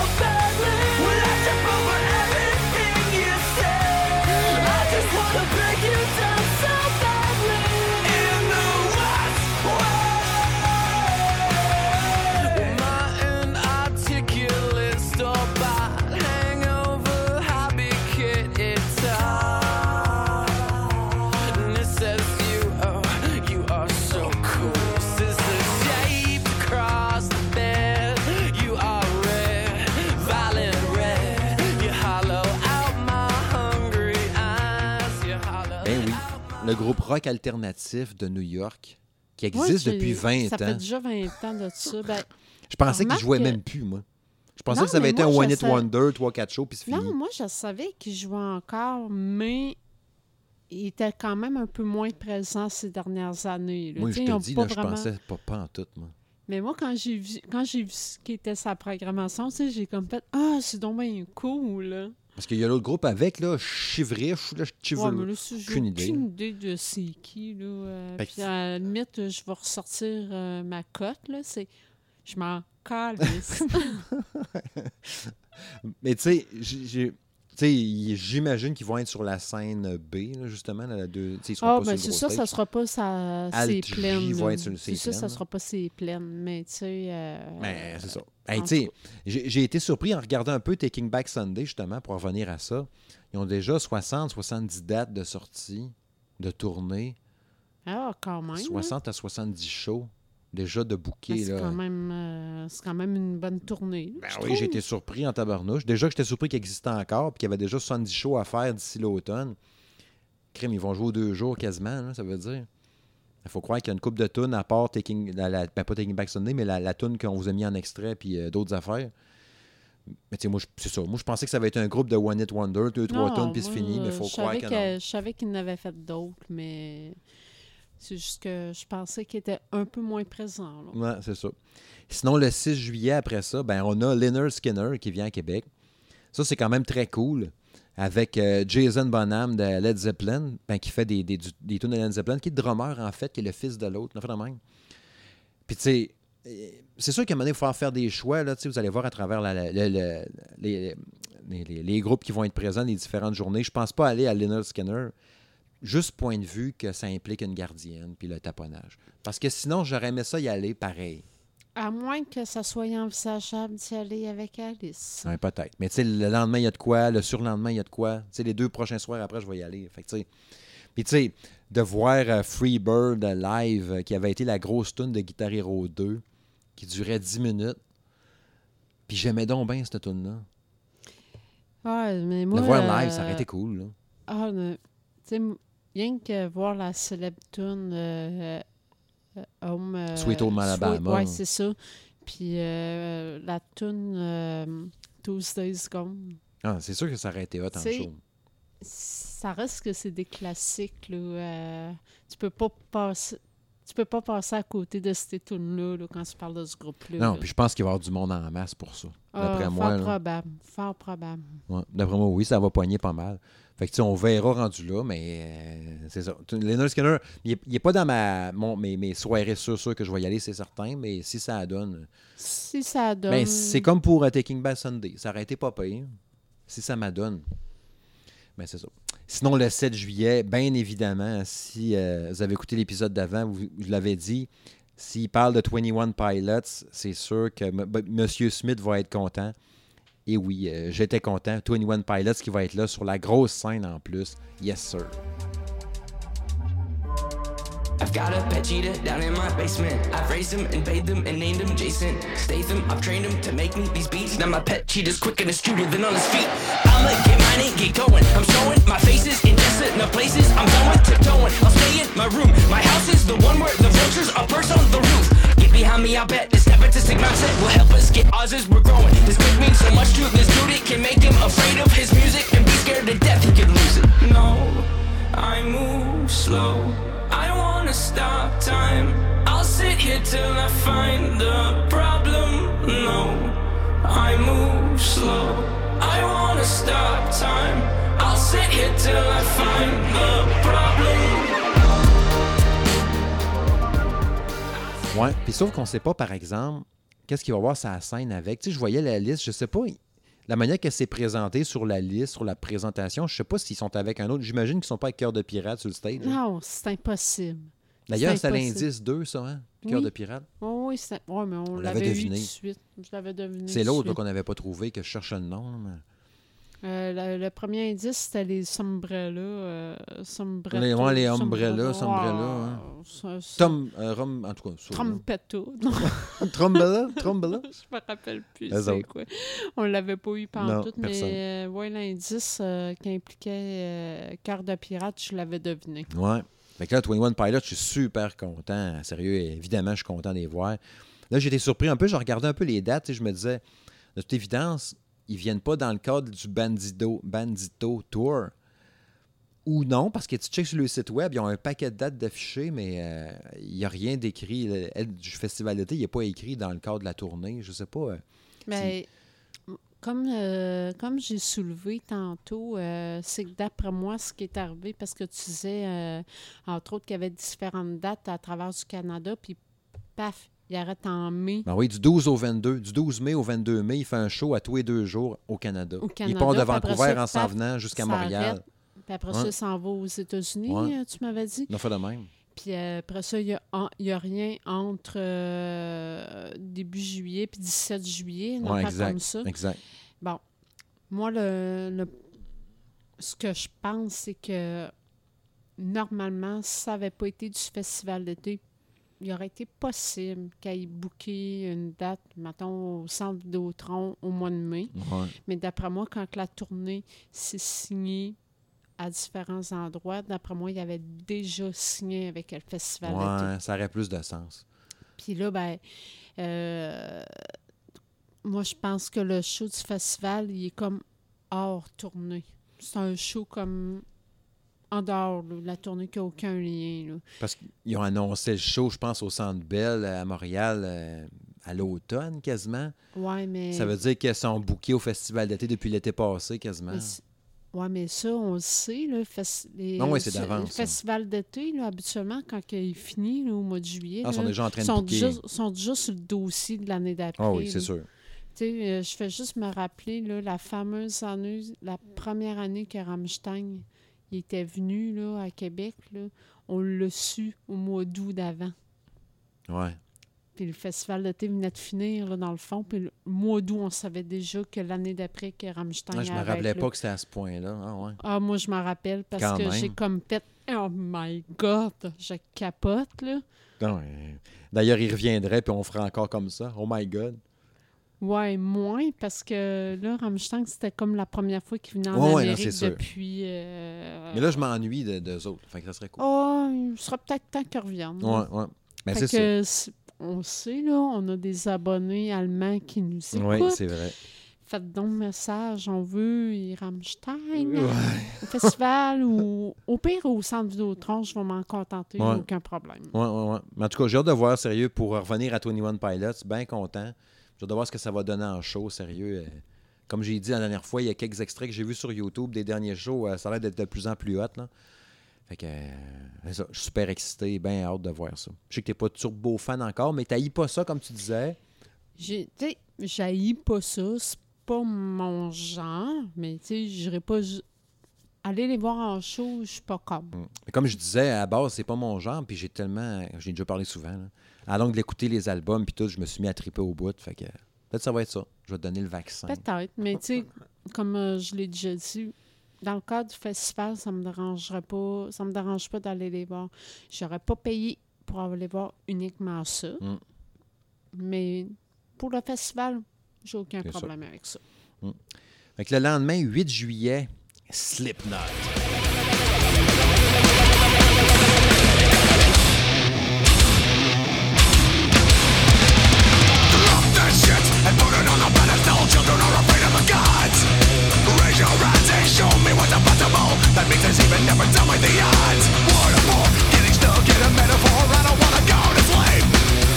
le groupe rock alternatif de New York, qui existe depuis 20 Ça fait ans. déjà 20 ans de ça. Ben, Je pensais qu'ils jouaient que- même plus, moi. Je pensais Non, que ça avait été moi, un One sais- Wonder, 3-4 shows, puis c'est fini. non, moi, je savais qu'il jouait encore, mais il était quand même un peu moins présent ces dernières années. là. moi, je te ils dis, je pensais pas, pas en tout, moi. Mais moi, quand j'ai vu quand j'ai vu ce qui était sa programmation, j'ai comme fait Ah, c'est donc bien cool, là. Parce qu'il y a l'autre groupe avec, là, Chivrich, là, Chivrich. Ouais, là, si j'ai aucune aucune idée. idée. de c'est qui, là. euh, que puis à la limite, je vais ressortir euh, ma cote, là. C'est. Je m'en calisse. Mais tu sais, j'ai- j'imagine qu'ils vont être sur la scène B, là, justement. Là, la deux, ils seront Ah, pas ben c'est gros ça, ça sera pas sa, ses plaines. C'est ça, ça plaines. sera pas ses plaines. Mais tu sais. euh, Ben, c'est ça. en Hey, tout tu sais, j'ai été surpris en regardant un peu Taking Back Sunday, justement, pour revenir à ça. Ils ont déjà 60, 70 dates de sortie, de tournée, Ah, quand même. hein. 60 à 70 shows déjà de Ben, bouquets. C'est quand, même, euh, c'est quand même une bonne tournée. Ben oui, j'ai été surpris en tabarnouche. Déjà que j'étais surpris qu'il existait encore, puis qu'il y avait déjà 70 shows à faire d'ici l'automne. Crime, ils vont jouer aux deux jours quasiment, là, ça veut dire. Il faut croire qu'il y a une coupe de tunes à part Taking, la, la- ben, pas Taking Back Sunday, mais la, la tune qu'on vous a mis en extrait, puis euh, d'autres affaires. Mais tu sais, moi, je- c'est ça. Moi, je pensais que ça avait été un groupe de One Hit Wonder, deux, trois Non, tunes, puis c'est fini, mais il faut je croire savais que que- non. Je savais qu'il n'avait fait d'autres, mais c'est juste que je pensais qu'il était un peu moins présent. Ouais, c'est ça. Sinon, le 6 juillet, après ça, ben, on a Leonard Skinner qui vient à Québec. Ça, c'est quand même très cool. Avec euh, Jason Bonham de Led Zeppelin, ben, qui fait des, des, de Led Zeppelin, qui est drummer, en fait, qui est le fils de l'autre. Puis, tu sais, euh, c'est sûr qu'à un moment donné, il va falloir faire des choix. Là, vous allez voir à travers les, groupes qui vont être présents les différentes journées. Je pense pas aller à Leonard Skinner, juste point de vue que ça implique une gardienne puis le taponnage. Parce que sinon, j'aurais aimé ça y aller pareil. À moins que ça soit envisageable d'y aller avec Alice. Ouais, peut-être. Mais tu sais, le lendemain, il y a de quoi. Le surlendemain, il y a de quoi. Tu sais, les deux prochains soirs après, je vais y aller. Fait tu sais. Puis, tu sais, de voir euh, Freebird live, euh, qui avait été la grosse tune de Guitar Hero 2, qui durait 10 minutes. Puis j'aimais donc bien cette tune-là. Ouais, mais moi. le voir live, ça euh, aurait été cool. Là. Ah, ne- tu sais, m- rien que voir la célèbre tune euh, euh, Home. euh, Sweet Home Alabama. Ouais, c'est ça. Puis euh, la tune euh, Tuesday's Gone. Ah, c'est sûr que ça aurait été hot en show. Ça reste que c'est des classiques. Là, euh, tu peux pas passer. Tu peux pas passer à côté de ces tunes-là là, quand tu parles de ce groupe-là. Non, puis je pense qu'il va y avoir du monde en masse pour ça. Ah, D'après fort moi. là. probable. Fort probable. Ouais, D'après moi, oui, ça va poigner pas mal. Fait que, tu sais, on verra rendu là, mais euh, c'est ça. Leonard Skinner, il n'est pas dans ma, mon, mes, mes soirées sûres, sûres que je vais y aller, c'est certain, mais si ça donne. Si ça donne. Ben, c'est comme pour euh, Taking Back Sunday. Ça aurait été pas pire. Si ça m'adonne. Ben, c'est ça. Sinon, le 7 juillet, bien évidemment, si euh, vous avez écouté l'épisode d'avant, vous, l'avais dit, s'il parle de 21 Pilots, c'est sûr que M. ben, Smith va être content. Et oui, euh, j'étais content. 21 Pilots qui va être là sur la grosse scène en plus. Yes, sir. I've got a pet cheetah down in my basement. I've raised him and bathed him and named him Jason Statham. I've trained him to make me these beats. Now my pet cheetah's quicker and astuter than on his feet. I'ma get mine and get going. I'm showing my faces in enough places. I'm with tiptoeing. I'll stay in my room. My house is the one where the vultures are perched on the roof. Get behind me, I bet this nepotistic mindset will help us get ours as we're growing. This could mean so much to this dude, it can make him afraid of his music and be scared to death he could lose it. No, I move slow. I wanna stop time. I'll sit here till I find the problem. No, I move slow. I wanna stop time. I'll sit here till I find the problem. Ouais. Puis sauf qu'on sait pas, par exemple, qu'est-ce qu'il va y avoir sa scène avec. Tu sais, je voyais la liste, je sais pas. La manière qu'elle s'est présentée sur la liste, sur la présentation, je sais pas s'ils sont avec un autre. J'imagine qu'ils sont pas avec Cœur de Pirate sur le stage. hein. Non, c'est impossible. D'ailleurs, c'est impossible. l'indice 2, ça, hein? Cœur Oui. de Pirate. Oh, oui, c'est... ouais, mais on, On l'avait deviné. tout de suite. Je l'avais deviné. C'est l'autre qu'on n'avait pas trouvé, que je cherche le nom. mais- Euh, le, le premier indice, c'était les sombrellas. Euh, sombretto, Les- ouais, les umbrellas, sombrellas, hein. Tom, euh, Rom, en tout cas. Trompetto. Trombella? Trombella? je me rappelle plus c'est quoi. On l'avait pas eu pendant tout, personne. mais euh, ouais, l'indice qui impliquait Cœur de pirate, je l'avais deviné. Ouais. Fait que là, 21 Pilots, je suis super content. Sérieux, évidemment, je suis content de les voir. Là, j'étais surpris un peu. Je regardais un peu les dates et je me disais, de toute évidence, ils viennent pas dans le cadre du Bandito, Bandito Tour. Ou non, parce que tu checkes sur le site web, ils ont un paquet de dates d'affichés, mais euh, il n'y a rien d'écrit. Du festival d'été, il n'est pas écrit dans le cadre de la tournée. Je sais pas. euh, Mais comme, euh, comme j'ai soulevé tantôt, euh, c'est que d'après moi, ce qui est arrivé, parce que tu disais, euh, entre autres, qu'il y avait différentes dates à travers du Canada, puis paf, il arrête en mai. Ben oui, du 12 au 22, du 12 mai au 22 mai, il fait un show à tous les deux jours au Canada. Au il Canada, part de Vancouver ça, en s'en venant jusqu'à Montréal. arrête. Puis après ça, il s'en va aux États-Unis, Ouais. tu m'avais dit. On fait de même. Puis euh, après ça, il n'y a, rien entre euh, début juillet puis 17 juillet, Ouais, affaire exact. comme ça. Exact. Bon, moi, le, le- ce que je pense, c'est que normalement, si ça n'avait pas été du festival d'été, il aurait été possible qu'il ait booké une date, mettons, au centre Vidéotron au mois de mai. Ouais. Mais d'après moi, quand la tournée s'est signée à différents endroits, d'après moi, il avait déjà signé avec le festival. Ouais, ça aurait plus de sens. Puis là, ben, euh, moi, je pense que le show du festival, il est comme hors tournée. C'est un show comme en dehors là, de la tournée qui n'a aucun lien. Là. Parce qu'ils ont annoncé le show, je pense, au Centre Bell à Montréal euh, à l'automne quasiment. Ouais, mais. Ça veut dire qu'ils sont bookés au festival d'été depuis l'été passé quasiment. Ouais, mais ça, on le sait, là, les- Non, oui, c'est ce- d'avance, Le festival d'été, là, habituellement, quand il finit là, au mois de juillet, Ah, ils sont là, déjà en train de sont déjà, sont déjà sur le dossier de l'année d'après. Ah oui, c'est là. sûr. Euh, je fais juste me rappeler là, la fameuse année, la première année que Rammstein il était venu là, à Québec. Là, on l'a su au mois d'août d'avant. Ouais. Puis le festival d'été venait de finir, là, dans le fond. Puis le mois d'août, on savait déjà que l'année d'après, que Rammstein Ouais, je me rappelais là. pas que c'était à ce point-là. Ah ouais. Ah, moi, je m'en rappelle parce Quand que j'ai comme fait « Oh my God! » Je capote, là. D'ailleurs, il reviendrait puis on ferait encore comme ça. Oh my God. Ouais, moins, parce que là, Rammstein, c'était comme la première fois qu'ils venaient en Ouais, non, Amérique depuis... euh, Mais là, je m'ennuie de, d'eux autres. Fait que ça serait cool. Oh, il sera peut-être temps qu'ils reviennent. Ouais, ouais. Ben, Fait c'est ça. que on sait, là, on a des abonnés allemands qui nous Oui, écoutent. c'est vrai. Faites donc message, on veut y Rammstein Ouais. au festival ou au pire au centre Vidéotron, je vais m'en contenter, Ouais. aucun problème. Ouais, ouais, ouais. Mais en tout cas, j'ai hâte de voir, sérieux, pour revenir à 21 Pilots. Bien content. J'ai hâte de voir ce que ça va donner en show, sérieux. Euh, Comme j'ai dit la dernière fois, il y a quelques extraits que j'ai vus sur YouTube des derniers shows. euh, ça a l'air d'être de plus en plus hot. Là. Fait que, euh, ça, je suis super excité, bien hâte de voir ça. Je sais que t'es pas turbo fan encore, mais t'haïs pas ça, comme tu disais. J'ai, j'haïs pas ça, c'est pas mon genre, mais tu sais, j'irai pas aller les voir en show, je suis pas comme. Mais comme je disais, à la base, c'est pas mon genre, puis j'ai tellement. J'ai déjà parlé souvent. Là. À la longue d'écouter les albums, puis tout, je me suis mis à triper au bout. Fait que peut-être que ça va être ça. Je vais te donner le vaccin. Peut-être, mais tu sais, comme euh, je l'ai déjà dit, dans le cadre du festival, ça me dérangerait pas, ça me dérange pas d'aller les voir. J'aurais pas payé pour aller voir uniquement ça. Mm. Mais pour le festival, j'ai aucun ça. problème avec ça. Fait que le lendemain, 8 juillet, Slipknot. show me what's impossible. That makes us even never tell me the odds. What a getting stuck in a metaphor. I don't wanna go to sleep.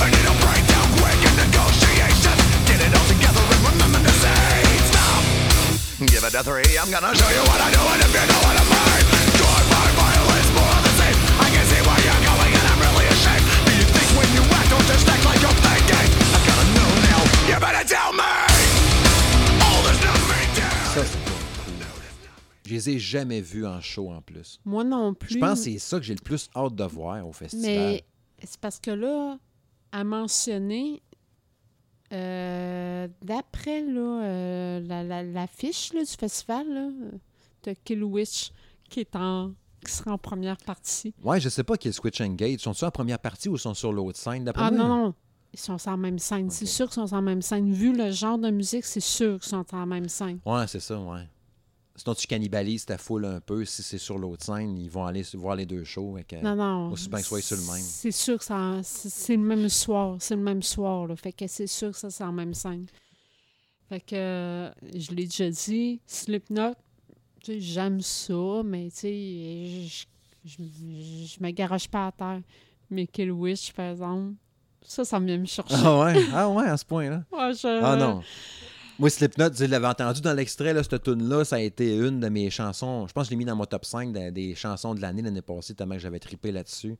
I need quick Get it all together and remember stop. Give it a three, I'm gonna show you what I do. And if you know what I'm Je les ai jamais vus en show en plus. Moi non plus. Je pense que c'est ça que j'ai le plus hâte de voir au festival. Mais c'est parce que là, à mentionner, euh, d'après euh, la, la, l'affiche là, du festival, là, de Kill Witch, qui, est en, qui sera en première partie. Ouais, je sais pas qui est Switch Engage. Sont-ils en première partie ou sont sur l'autre scène? D'après Ah moi, non, non. Ils sont en même scène. C'est sûr qu'ils sont en même scène. Vu le genre de musique, c'est sûr qu'ils sont en même scène. Ouais, c'est ça, ouais. Sinon, tu cannibalises ta foule un peu. Si c'est sur l'autre scène, ils vont aller voir les deux shows. fait que- Non, non. Aussi bien que soit sur le même. C'est sûr que ça- c'est le même soir. C'est le même soir. Là. Fait que c'est sûr que ça, c'est en même scène. Fait que euh, je l'ai déjà dit, Slipknot, j'aime ça, mais tu sais, je, je, je- me garoche pas à terre. Mais Kill Wish, par exemple, ça, ça vient me chercher. Ah ouais? Ah ouais, à ce point-là? Ouais, je- Ah non. Moi, Slipknot, je l'avais entendu dans l'extrait, là, cette tune-là, ça a été une de mes chansons. Je pense que je l'ai mis dans mon top 5 de- des chansons de l'année l'année passée, tellement que j'avais trippé là-dessus.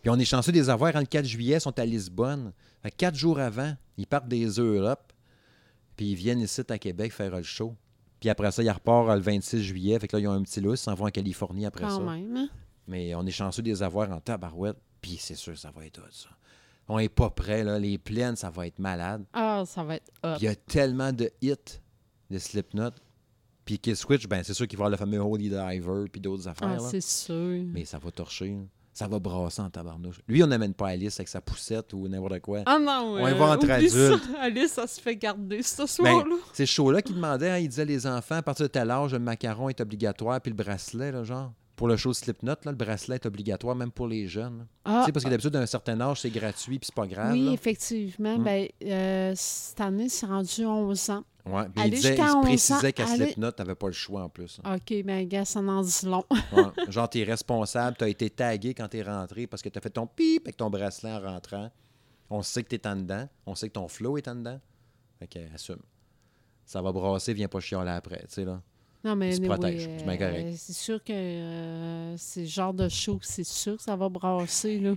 Puis on est chanceux des avoir. Le 4 juillet, ils sont à Lisbonne. Fait quatre jours avant, ils partent des Europes. Puis ils viennent ici à Québec faire le show. Puis après ça, ils repartent le 26 juillet. Fait que là, ils ont un petit lousse. Ils s'en vont en Californie après Quand ça. même. hein? Mais on est chanceux des avoir en tabarouette. Puis c'est sûr, ça va être hot, ça. On est pas prêt, là. Les plaines, ça va être malade. Ah, ça va être hot. Il y a tellement de hits de Slipknot. Puis Kill Switch, ben c'est sûr qu'il va y avoir le fameux Holy Diver puis d'autres affaires. Ah, là. c'est sûr. Mais ça va torcher. là. Ça va brasser en tabarnouche. Lui, on n'amène pas Alice avec sa poussette ou n'importe quoi. Ah non, On va euh, entre oublie ça. adultes. Alice, ça se fait garder ce Ben, soir-là. c'est ce show-là qui demandait, hein, il disait les enfants, à partir de tel âge, le macaron est obligatoire, puis le bracelet, là, genre. Pour le show Slipknot, là, le bracelet est obligatoire, même pour les jeunes. Ah, Tu sais, parce que d'habitude, d'un certain âge, c'est gratuit, puis c'est pas grave. oui, là. effectivement. Mm. Ben, euh, cette année, c'est rendu 11 ans. Ouais, puis il, disait, jusqu'à il 11 ans, précisait qu'à aller- Slipknot, t'avais pas le choix en plus. hein. OK, ben, gars, ça en dit long. Ouais. Genre, t'es responsable, t'as été tagué quand t'es rentré parce que t'as fait ton pip avec ton bracelet en rentrant. On sait que t'es en dedans. On sait que ton flow est en dedans. Fait que, assume. Ça va brasser, viens pas chialer après, tu sais, là. Non, mais se c'est bien correct. euh, c'est sûr que euh, c'est le genre de show, c'est sûr que ça va brasser, là.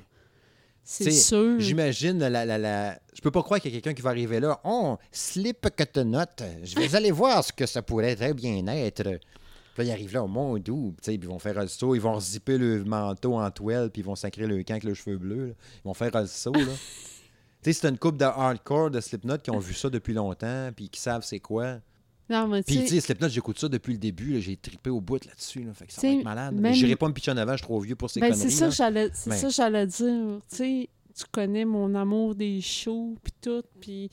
C'est sûr. J'imagine la, la, la- Je peux pas croire qu'il y a quelqu'un qui va arriver là. Oh, slip que te note. Je vais aller voir ce que ça pourrait très bien être. Puis là, ils arrivent là au monde sais, puis ils vont faire le saut, ils vont zipper le manteau en toile, puis ils vont sacrer le camp avec le cheveu bleu. là. Ils vont faire le saut, là. tu sais, c'est une couple de hardcore de Slipknot qui ont vu ça depuis longtemps, puis qui savent c'est quoi. Non, mais tu Puis, tu sais, Slipknot, j'écoute ça depuis le début, là, j'ai trippé au bout là-dessus, là, fait que ça va être malade. même- J'irai pas me pitcher en avant, je suis trop vieux pour ces ben, conneries. c'est ça là. que j'allais c'est Mais- ça que j'allais dire. Tu sais, tu connais mon amour des shows, puis tout, puis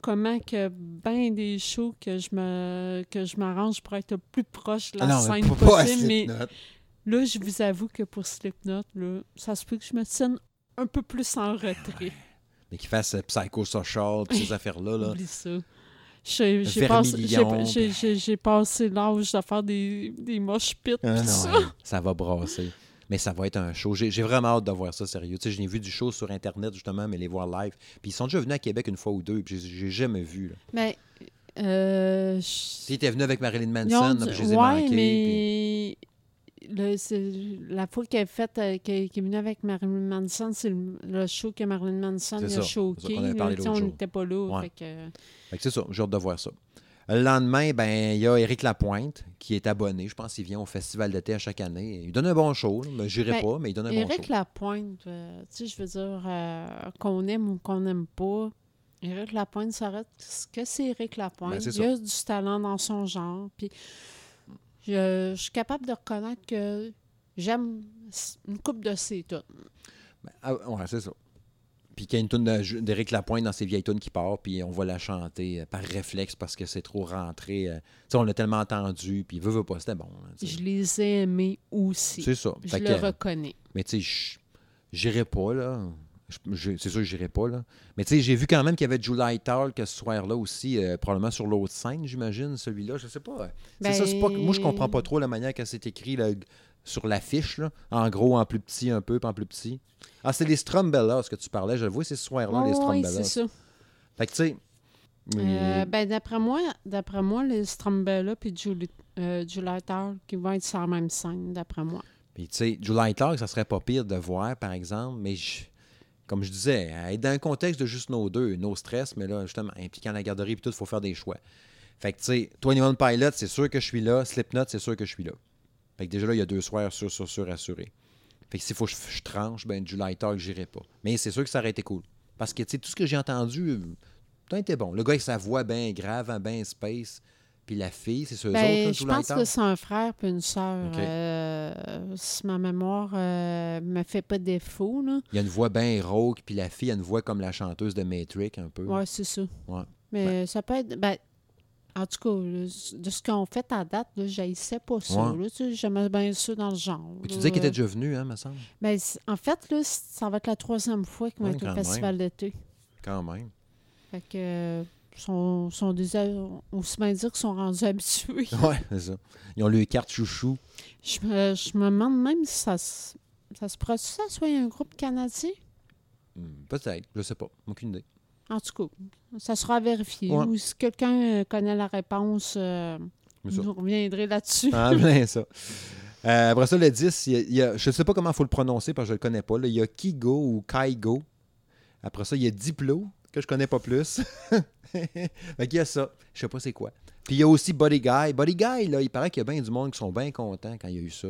comment que ben des shows que je me que je m'arrange pour être le plus proche de la Ah non, scène pas possible, mais là, je vous avoue que pour Slipknot, là, ça se peut que je me tienne un peu plus en retrait. Mais qu'il fasse euh, Psychosocial, puis ces affaires-là. Là. Oublie ça. J'ai passé, l'âge de faire des, des moches pits, Ah, ça. ça va brasser. Mais ça va être un show. J'ai vraiment hâte de voir ça, sérieux. Tu sais, j'ai vu du show sur Internet, justement, mais les voir live. Puis ils sont déjà venus à Québec une fois ou deux, puis j'ai- jamais vu. là. Mais, euh, Ils étaient venus avec Marilyn Manson, du- puis je les ai ouais, manqués. puis- mais le- la fois qu'elle est faite, euh, qu'elle- qui est venue avec Marilyn Manson, c'est le, le show que Marilyn Manson a choqué. on n'était pas là. Ouais. c'est ça, j'ai hâte de voir ça. Le lendemain, ben il y a Éric Lapointe qui est abonné. Je pense qu'il vient au festival d'été à chaque année. Il donne un bon show. mais J'irai Ben, pas, mais il donne un bon Éric show. Lapointe, euh, tu sais, je veux dire, euh, qu'on aime ou qu'on n'aime pas, Éric Lapointe, ça reste ce que c'est Éric Lapointe. Ben, il ça. a du talent dans son genre. Puis je, je suis capable de reconnaître que j'aime une coupe de ses tunes. Ben, ah, ouais, c'est ça. Puis qu'il y a une toune de- d'Éric Lapointe dans ses vieilles tunes qui part, puis on va la chanter euh, par réflexe parce que c'est trop rentré. euh. Tu sais, on l'a tellement entendu, puis veut, veut pas, c'était bon. sais. Je les ai aimés aussi. C'est ça. Je Fait le que- reconnais. Mais tu sais, je- j'irai pas, là. Je- je- C'est sûr que j'irai pas, là. Mais tu sais, j'ai vu quand même qu'il y avait July Talk ce soir-là aussi, euh, probablement sur l'autre scène, j'imagine, celui-là. Je sais pas. C'est ça, c'est pas... Moi, je comprends pas trop la manière que c'est écrit là, sur l'affiche, là. En gros, en plus petit un peu, puis en plus petit. Ah, c'est les Strumbellas que tu parlais, je le vois, c'est ce soir-là, les oui, Strumbellas. c'est ça. Fait que tu sais... Euh, ben, d'après moi, d'après moi, les Strambella puis Julie, euh, Tarr qui vont être sur la même scène, d'après moi. Puis, tu sais, July Clark, ça serait pas pire de voir, par exemple, mais je- comme je disais, être dans un contexte de juste nos deux, nos stress, mais là, justement, impliquant la garderie et tout, il faut faire des choix. Fait que, tu sais, 21 Pilot, c'est sûr que je suis là. Slipknot, c'est sûr que je suis là. Fait que déjà là, il y a deux soirs sûr, sûr, sûr, assurés. Fait que s'il faut que je, tranche, ben July Talk, j'irai pas. Mais c'est sûr que ça aurait été cool. Parce que, tu sais, tout ce que j'ai entendu, euh, tout été bon. Le gars avec sa voix bien grave, hein, bien space, puis la fille, c'est ceux autres, Ben, là, je pense que c'est un frère puis une sœur. Euh, si ma mémoire euh, me fait pas défaut, là. Il y a une voix bien rauque, puis la fille a une voix comme la chanteuse de Matrix, un peu. Ouais, c'est ça. Ouais. Mais ça peut être. Ben, en tout cas, de ce qu'on fait à date, j'haïssais pas ça. Ouais. tu sais, J'aimais bien ça dans le genre. Puis tu disais qu'il était déjà venu, hein, me semble? Ben, c- en fait, là, ça va être la troisième fois vont Ouais, être au festival d'été. Quand même. Fait que. Sont, sont déjà, aussi bien dire qu'ils sont rendus habitués. Ouais, c'est ça. Ils ont le carte chouchou. Je me, je me demande même si ça, se- ça se produit, ça soit un groupe canadien? Hmm, Peut-être, je sais pas. Aucune idée. En tout cas, ça sera à. Ouais. Ou si quelqu'un euh, connaît la réponse, euh, vous reviendrez là-dessus. Ah, plein ça. Euh, après ça, le 10, il y a, il y a- je ne sais pas comment il faut le prononcer parce que je ne le connais pas. là. Il y a Kigo ou Kaigo. Après ça, il y a Diplo, que je connais pas plus. fait qu'il y a ça. Je sais pas c'est quoi. Puis il y a aussi Body Guy. Body Guy, là, il paraît qu'il y a bien du monde qui sont bien contents quand il y a eu ça.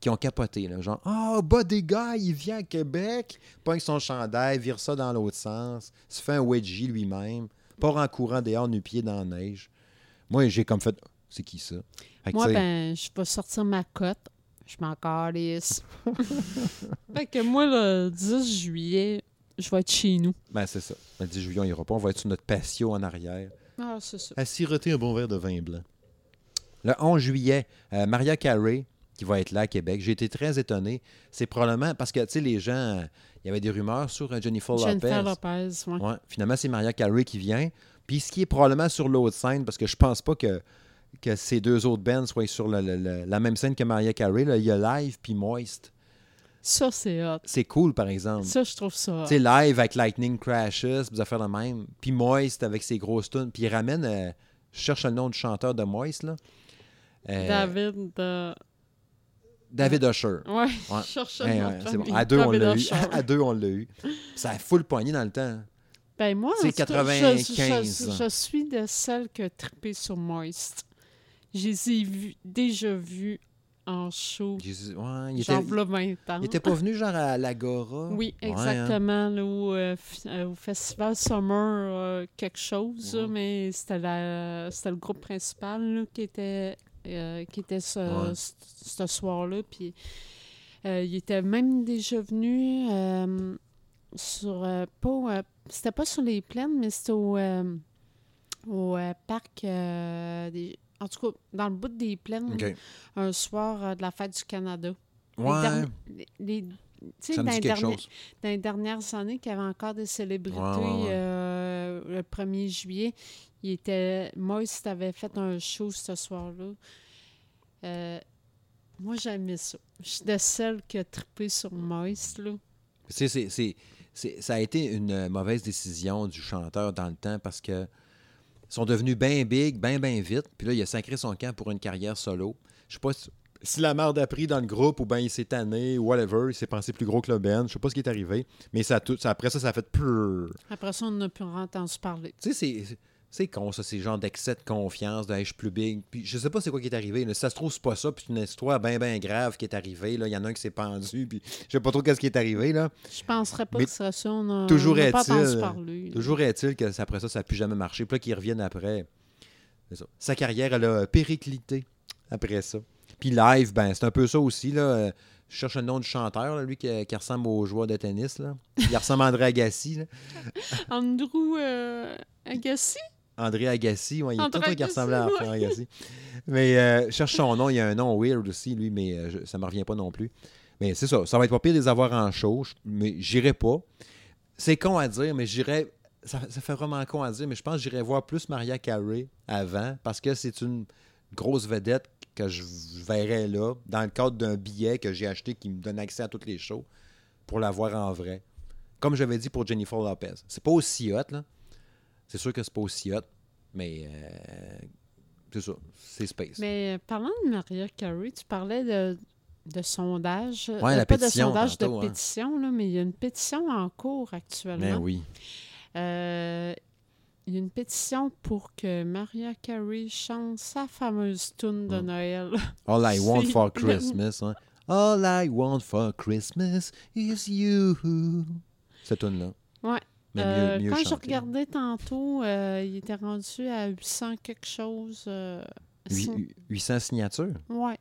Qui ont capoté. Là, genre, ah, Body Guy, il vient à Québec, pogne son chandail, vire ça dans l'autre sens, se fait un wedgie lui-même, part en courant dehors, nu-pied dans la neige. Moi, j'ai comme fait, c'est qui ça? Fait Moi, ben, je vais sortir ma cote. Je m'en calisse. fait que moi, le 10 juillet, je vais être chez nous. Ben, c'est ça. Le 10 juillet, on ira pas. On va être sur notre patio en arrière. Ah, c'est ça. À siroter un bon verre de vin blanc. Le 11 juillet, euh, Maria Carey, qui va être là à Québec. J'ai été très étonné. C'est probablement parce que, tu sais, les gens, il y avait des rumeurs sur euh, Jennifer Lopez. Jennifer Lopez, ouais. Ouais. Finalement, c'est Maria Carey qui vient. Puis ce qui est probablement sur l'autre scène, parce que je pense pas que, que ces deux autres bands soient sur le- le- le- la même scène que Maria Carey. là. Il y a Live puis Moist. Ça, c'est hot. C'est cool, par exemple. Ça, je trouve ça hot. Tu sais, live avec Lightning Crashes, des affaires de même. Puis Moist avec ses grosses tunes. Puis il ramène, euh, je cherche le nom du chanteur de Moist, là. Euh, David, euh, David Usher. ouais, Ouais. je cherchais ouais, c'est bon. À deux, on l'a eu. À deux, on l'a eu. Ça a full poigné dans le temps. Ben moi, C'est en tout cas, 95. Je, je- je suis de celles qui a trippé sur Moist. Je les ai vus- déjà vus en show, Jésus- ouais, il, genre était, v'là 20 ans. il était pas venu genre à l'Agora? Oui, Ouais, hein. exactement, là, au, euh, euh, au Festival Summer euh, quelque chose, là, Ouais. mais c'était la- c'était le groupe principal là, qui était, euh, qui était ce, ce- soir-là. Puis il était même déjà venu. sur pas, c'était pas sur les plaines, mais c'était au, au parc des. En tout cas, dans le bout des plaines, un soir euh, de la fête du Canada. Ouais, derni- les- les- tu sais, dans, les dans dernières années, qu'il y avait encore des célébrités. Ouais, ouais, ouais. euh, le 1er juillet, il était, Moist avait fait un show ce soir-là. Euh, moi, j'aimais ça. Je suis de celle qui a trippé sur Moist. Là. C'est, c'est, c'est, c'est- ça a été une mauvaise décision du chanteur dans le temps parce que sont devenus bien big, bien, bien vite. Puis là, il a sacré son camp pour une carrière solo. Je sais pas si, si la merde a pris dans le groupe ou bien il s'est tanné ou whatever. Il s'est pensé plus gros que le band. Je sais pas ce qui est arrivé. Mais ça, a tout, ça- après ça, ça a fait purr. Après ça, on n'a plus entendu parler. Tu sais, c'est, c'est- con, ça, ces genres d'excès de confiance, de Hey, je suis plus big. Puis je sais pas c'est quoi qui est arrivé. là. Si ça se trouve, c'est pas ça. Puis c'est une histoire bien, bien grave qui est arrivée. là. Il y en a un qui s'est pendu. Puis je sais pas trop qu'est-ce qui est arrivé. là. Je penserais pas Mais que ce serait ça. On a, toujours on n'a pas est-il- entendu parler. là. Toujours est-il que après ça, ça n'a plus jamais marché. Puis là, qu'ils reviennent après. ça. Sa carrière, elle a périclité après ça. Puis live, ben, c'est un peu ça aussi. Là. Euh, Je cherche le nom du chanteur, là, lui qui, qui ressemble au joueur de tennis. Là. Il ressemble à André Agassi. là. Andrew euh, Agassi? André Agassi, ouais, il y a tout un qui ressemblait à. André Agassi. Mais euh, cherche son nom, il y a un nom weird aussi, lui, mais euh, je- ça ne me revient pas non plus. Mais c'est ça, ça va être pas pire de les avoir en show, je- mais j'irai pas. C'est con à dire, mais j'irai. Ça, ça fait vraiment con à dire, mais je pense que j'irai voir plus Maria Carey avant, parce que c'est une grosse vedette que je verrais là, dans le cadre d'un billet que j'ai acheté qui me donne accès à toutes les shows, pour la voir en vrai. Comme j'avais dit pour Jennifer Lopez. C'est pas aussi hot, là. C'est sûr que c'est pas aussi hot, mais euh, c'est ça, c'est space. Mais euh, parlant de Maria Carey, tu parlais de, de sondage. Ouais, Euh, la pas pétition, de sondage, tantôt, de hein. pétition, là, mais il y a une pétition en cours actuellement. Ben oui. Euh, il y a une pétition pour que Maria Carey chante sa fameuse tune de Hmm. Noël. All I want for Christmas. hein. All I want for Christmas is you. Cette tune-là. Ouais. Mais Euh, mieux, mieux quand je regardais tantôt, euh, il était rendu à 800 quelque chose. euh, Huit- sin- huit- 800 signatures? Ouais.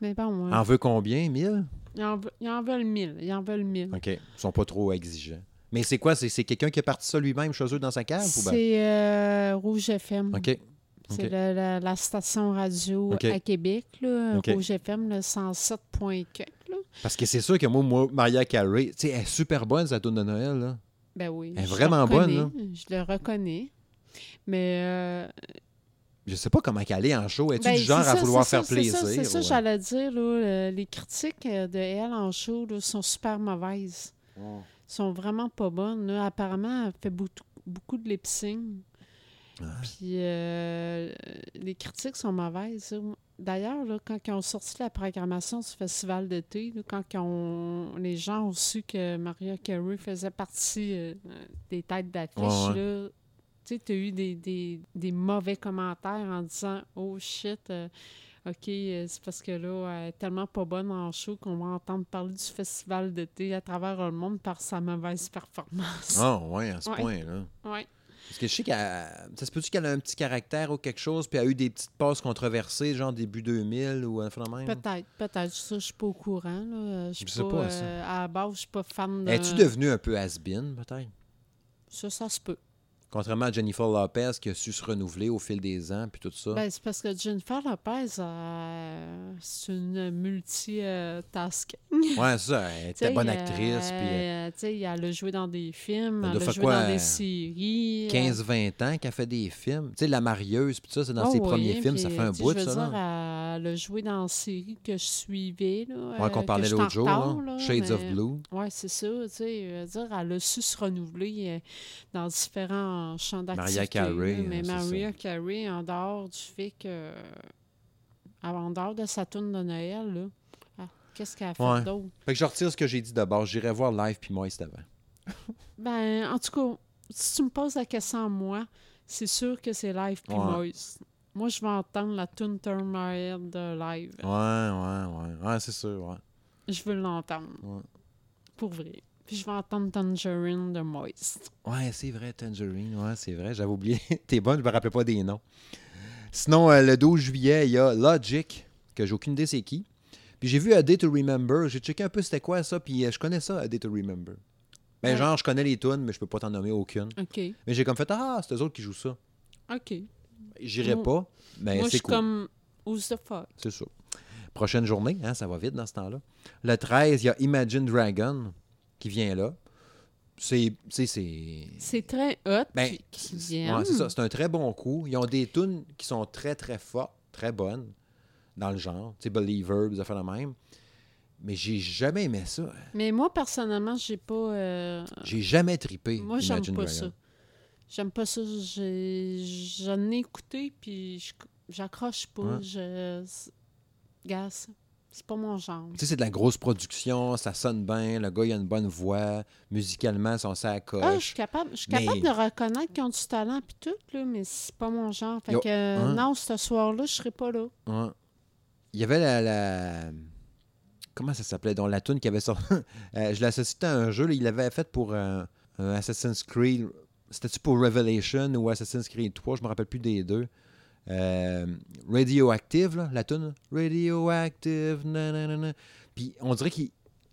Mais bon, ouais. En veut combien 1000 ils, en, ve- ils en veulent 1000. Ils en veulent 1000. OK. Ils sont pas trop exigeants. Mais c'est quoi C'est quelqu'un qui a parti ça lui-même chez eux dans sa cave ben? C'est euh, Rouge FM. OK. C'est la, station radio à Québec, là. Rouge FM, le 107 point quelque, là. Parce que c'est sûr que moi, moi Maria Carey, elle est super bonne, sa tune de Noël. Là. Ben oui. Elle est je vraiment le bonne, reconnais, Je le reconnais. Mais. euh, Je sais pas comment qu'elle est en show. Es-tu ben, du genre à vouloir faire ça, plaisir? C'est ça, c'est ça ou- que j'allais dire. Là, les critiques euh, de elle en show là, sont super mauvaises. sont vraiment pas bonnes. là. Apparemment, elle fait beaucoup, beaucoup de lip-sync. Puis euh, les critiques sont mauvaises. D'ailleurs, quand ils ont sorti la programmation du festival d'été, quand les gens ont su que Maria Carey faisait partie euh, des têtes d'affiche, Ouais, tu as eu des, des- des mauvais commentaires en disant Oh shit, euh, OK, c'est parce que là, elle est tellement pas bonne en show qu'on va entendre parler du festival d'été à travers le monde par sa mauvaise performance. Ah, ouais, à ce point-là. Ouais. Parce que je sais qu'elle. Ça se peut-tu qu'elle a un petit caractère ou quelque chose, puis elle a eu des petites passes controversées, genre début 2000 ou un phénomène? Peut-être, peut-être. Ça, je suis pas au courant. Là. Je suis Je sais pas, pas, ça. euh, à la base, je suis pas fan de. Es-tu devenu un peu has-been, peut-être? Ça, ça se peut. Contrairement à Jennifer Lopez qui a su se renouveler au fil des ans, puis tout ça. Ben, c'est parce que Jennifer Lopez, euh, c'est une multi-task. ouais, c'est ça. Elle était bonne actrice, puis euh, tu sais, elle a joué dans des films, Elle a joué quoi, dans euh, des séries. 15-20 ans qu'elle fait des films. Tu sais, La Marieuse, puis tout ça, c'est dans Ah ses oui, premiers films, ça fait un tu sais, bout, veux ça. dire, là. Elle a joué dans une série que je suivais. Là, Ouais, qu'on euh, parlait l'autre jour, retard, là. là, Shades of Blue. Oui, c'est ça. Tu sais, dire, elle a su se renouveler euh, dans différents champs d'activité. Mariah Carey, Mais hein, Maria Carey, en dehors du fait que. En dehors de sa tourne de Noël, là, ah, qu'est-ce qu'elle a fait Ouais. d'autre? Fait que je retire ce que j'ai dit d'abord. J'irai voir live puis Moist avant. Ben, en tout cas, si tu me poses la question à moi, c'est sûr que c'est live puis Ouais. Moist. Moi, je vais entendre la tune Turn de live. Ouais, ouais, ouais. Ouais, c'est sûr, ouais. Je veux l'entendre. Ouais. Pour vrai. Puis je vais entendre Tangerine de Moist. Ouais, c'est vrai, Tangerine. Ouais, c'est vrai. J'avais oublié. T'es bonne, je me rappelais pas des noms. Sinon, euh, le 12 juillet, il y a Logic, que j'ai aucune idée c'est qui. Puis j'ai vu A Day to Remember. J'ai checké un peu c'était quoi ça, puis euh, je connais ça, A Day to Remember. Ben, Ouais. genre, je connais les tunes, mais je peux pas t'en nommer aucune. OK. Mais j'ai comme fait, ah, c'est eux autres qui jouent ça. OK. J'irai pas, mais c'est cool. comme Who's the fuck? C'est ça. Prochaine journée, hein, ça va vite dans ce temps-là. Le 13, il y a Imagine Dragon qui vient là. C'est. c'est. C'est très hot Ben, c'est- ouais, ça. C'est un très bon coup. Ils ont des tunes qui sont très, très fortes, très bonnes dans le genre. Tu sais, Believer, des affaires de même. Mais j'ai jamais aimé ça. Mais moi, personnellement, j'ai pas. euh, J'ai jamais trippé. Moi, j'aime Imagine pas Dragon. ça. J'aime pas ça. J'en ai écouté, puis j'accroche pas. Ouais. Je... Gars, c'est- pas mon genre. Tu sais, c'est de la grosse production, ça sonne bien, le gars, il a une bonne voix, musicalement, son sac Ah, je suis capable, je suis Mais- capable de reconnaître qu'ils ont du talent, puis tout, là, mais c'est pas mon genre. Fait Yo- que, hein? non, ce soir-là, je serai pas là. Il y avait la. la- Comment ça s'appelait? Donc, la tune qui avait sorti. Euh, je l'associe à un jeu, là, il l'avait fait pour euh, un Assassin's Creed. C'était-tu pour Revelation ou Assassin's Creed 3? Je me rappelle plus des deux. Euh, Radioactive, là, la tune. Radioactive, nanana. Puis on dirait que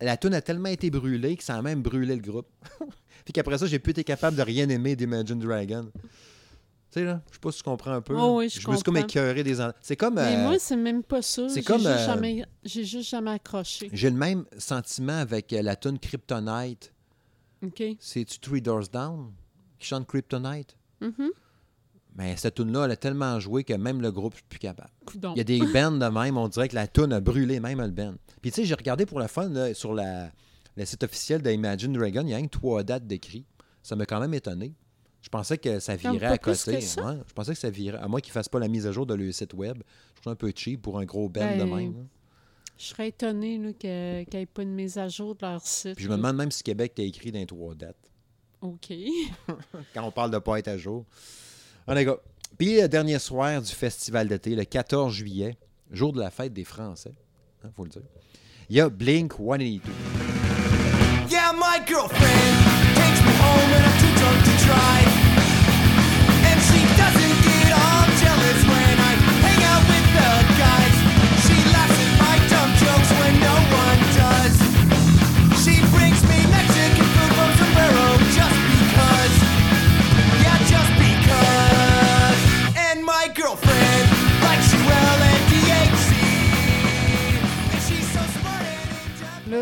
la tune a tellement été brûlée que ça a même brûlé le groupe. Puis qu'après ça, j'ai plus été capable de rien aimer d'Imagine Dragon. Tu sais, là, je sais pas si tu comprends un peu. Oh oui, je me suis comme écœuré des... C'est comme... Mais euh, moi, c'est même pas ça. c'est J'ai comme, juste, euh, jamais- j'ai juste jamais accroché. J'ai le même sentiment avec la tune Kryptonite. OK? C'est-tu Three Doors Down? Qui chante Kryptonite? Mhm. Mais cette tune-là, elle a tellement joué que même le groupe, je suis plus capable. Il y a des bands de même, on dirait que la tune a brûlé même le band. Puis tu sais, j'ai regardé pour le fun là, sur la, le site officiel d'Imagine Dragon, il y a que trois dates d'écrit. Ça m'a quand même étonné. Je pensais que ça virait à côté. Ouais, je pensais que ça virait. À moins qu'ils ne fassent pas la mise à jour de leur site web. Je trouve ça un peu cheap pour un gros band de Ben, même. là. Je serais que- qu'il n'y ait pas une mise à jour de leur site. Puis je me demande même si Québec t'a écrit dans les trois dates. OK. quand on parle de pas être à jour. On est gars. Puis le dernier soir du festival d'été, le 14 juillet, jour de la fête des Français, il faut le dire, il y a Blink 182. Yeah, my girlfriend takes me home when I'm too drunk to drive. And she doesn't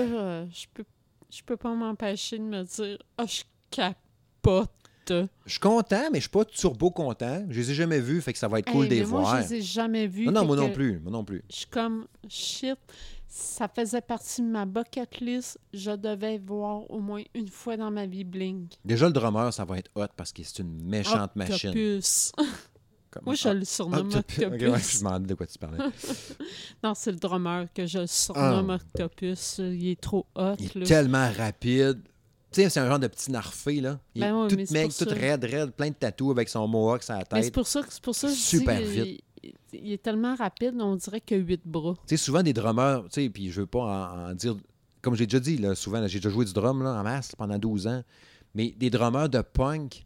Là, euh, je peux, je peux pas m'empêcher de me dire Ah, je capote. Je suis content, mais je suis pas turbo content. Je les ai jamais vus, fait que ça va être cool Hey, de les moi, voir. je les ai jamais vus. Non, non, moi non plus. Moi non plus. Je suis comme shit. Ça faisait partie de ma bucket list. Je devais voir au moins une fois dans ma vie Blink. Déjà, le drummer, ça va être hot parce que c'est une méchante machine. Moi, je le surnomme Octopus. Ok, Octopus. ouais, je me demandais de quoi tu parlais. Non, c'est le drummer que je le surnomme Ah. Octopus. Il est trop hot. Il est là. tellement rapide. Tu sais, c'est un genre de petit narfé, là. Il Ben est ouais, tout mec, tout raide, raide, plein de tatous avec son mohawk sur la Mais c'est tête. pour ça que c'est pour ça que je Super dis, vite. Il, il est tellement rapide, on dirait qu'il a huit bras. Tu sais, souvent des drummers, tu sais, puis je veux pas en, en dire. Comme j'ai déjà dit, là, souvent, j'ai déjà joué du drum là, en masse pendant 12 ans. Mais des drummers de punk,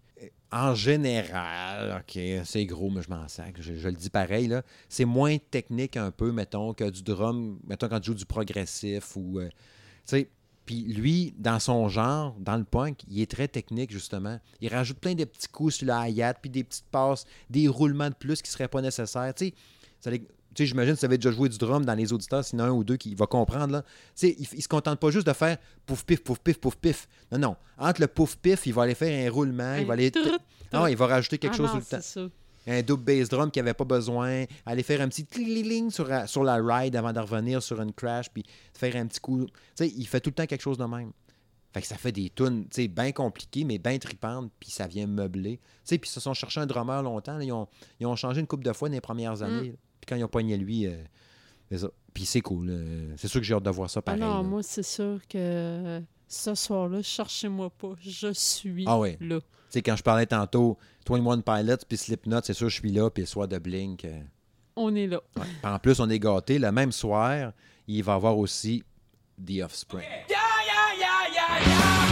en général, OK, c'est gros, mais je m'en sac. Je, le dis pareil. C'est moins technique un peu, mettons, que du drum, mettons, quand tu joues du progressif ou. euh. Puis lui, dans son genre, dans le punk, il est très technique, justement. Il rajoute plein de petits coups sur la hi-hat, puis des petites passes, des roulements de plus qui ne seraient pas nécessaires. Tu sais, tu sais, j'imagine que ça avait déjà joué du drum dans les auditeurs, sinon un ou deux qui va comprendre. Là. Tu sais, il, il se contente pas juste de faire pouf pif, pouf pif, pouf pif. Non, non. Entre le pouf pif, il va aller faire un roulement, il va aller. Trut, Non, il va rajouter quelque Ah chose non, tout le temps. ça. Un double bass drum qui avait pas besoin, aller faire un petit tling sur, la- sur la ride avant de revenir sur une crash, puis faire un petit coup. Tu sais, il fait tout le temps quelque chose de même. Fait que ça fait des tunes, tu sais, bien compliquées, mais bien tripantes, puis ça vient meubler. Tu sais, puis ils se sont cherchés un drummer longtemps. là. Ils, ont, ils ont changé une couple de fois dans les premières années. là. Puis quand ils ont pogné lui, euh, c'est ça. Puis c'est cool. euh, c'est sûr que j'ai hâte de voir ça Ah pareil. non, là. moi, c'est sûr que ce soir-là, cherchez-moi pas. Je suis Ah ouais. là. Tu sais, quand je parlais tantôt, 21 Pilots puis Slipknot, c'est sûr que je suis là, puis le soir de Blink. euh, On est là. ouais. En plus, on est gâtés. Le même soir, il va y avoir aussi The Offspring. Yeah, yeah, yeah, yeah, yeah.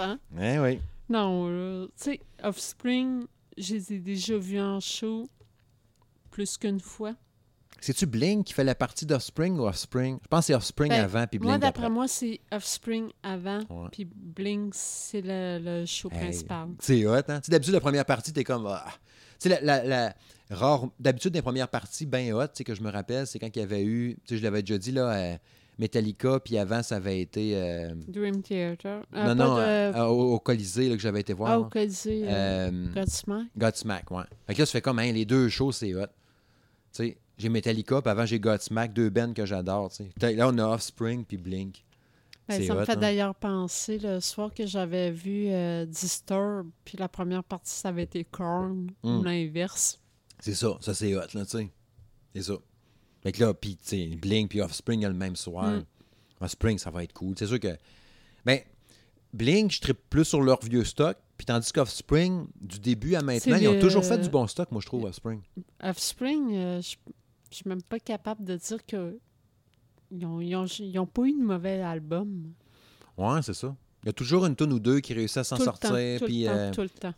Comprends. Eh oui. Non, là, tu sais, Offspring, je les ai déjà vus en show plus qu'une fois. C'est-tu Blink qui fait la partie d'Offspring ou Offspring? Je pense que c'est Offspring Ben, avant, puis Moi, Blink d'après après. moi, c'est Offspring avant, puis Blink, c'est le, le show Hey, principal. C'est hot, hein? Tu sais, d'habitude, la première partie, t'es comme... ah. Tu sais, la, la, la- rare... D'habitude, les premières parties bien hot, tu sais, que je me rappelle, c'est quand il y avait eu... Tu sais, je l'avais déjà dit, là, euh, Metallica, puis avant, ça avait été... euh, Dream Theater. non, Euh, non, de- euh, au, au Colisée, là, que j'avais été voir. Ah, au Colisée, Godsmack. Godsmack, ouais. Fait que là, ça fait comme, hein, les deux shows, c'est hot. Tu sais, j'ai Metallica, puis avant, j'ai Godsmack, deux bands que j'adore, tu sais. T'as- Là, on a Offspring, puis Blink. Ben, ça me fait hein. d'ailleurs penser le soir que j'avais vu euh, Disturb, puis la première partie, ça avait été Korn, Mm. ou l'inverse. C'est ça, ça c'est hot, là, tu sais. C'est ça. Fait que là, puis, tu sais, Blink puis Offspring, il y a le même soir. Mm. Offspring, ça va être cool. C'est sûr que. Ben, Blink, je tripe plus sur leur vieux stock. Puis tandis qu'Offspring, du début à maintenant, ils ont le- toujours fait du bon stock, moi, je trouve, Offspring. Offspring, euh, je suis même pas capable de dire que ils ont, ils ont, ils ont pas eu de mauvais album. Ouais, c'est ça. Il y a toujours une tonne ou deux qui réussissent à s'en sortir. temps, tout puis, le temps, euh, tout le temps.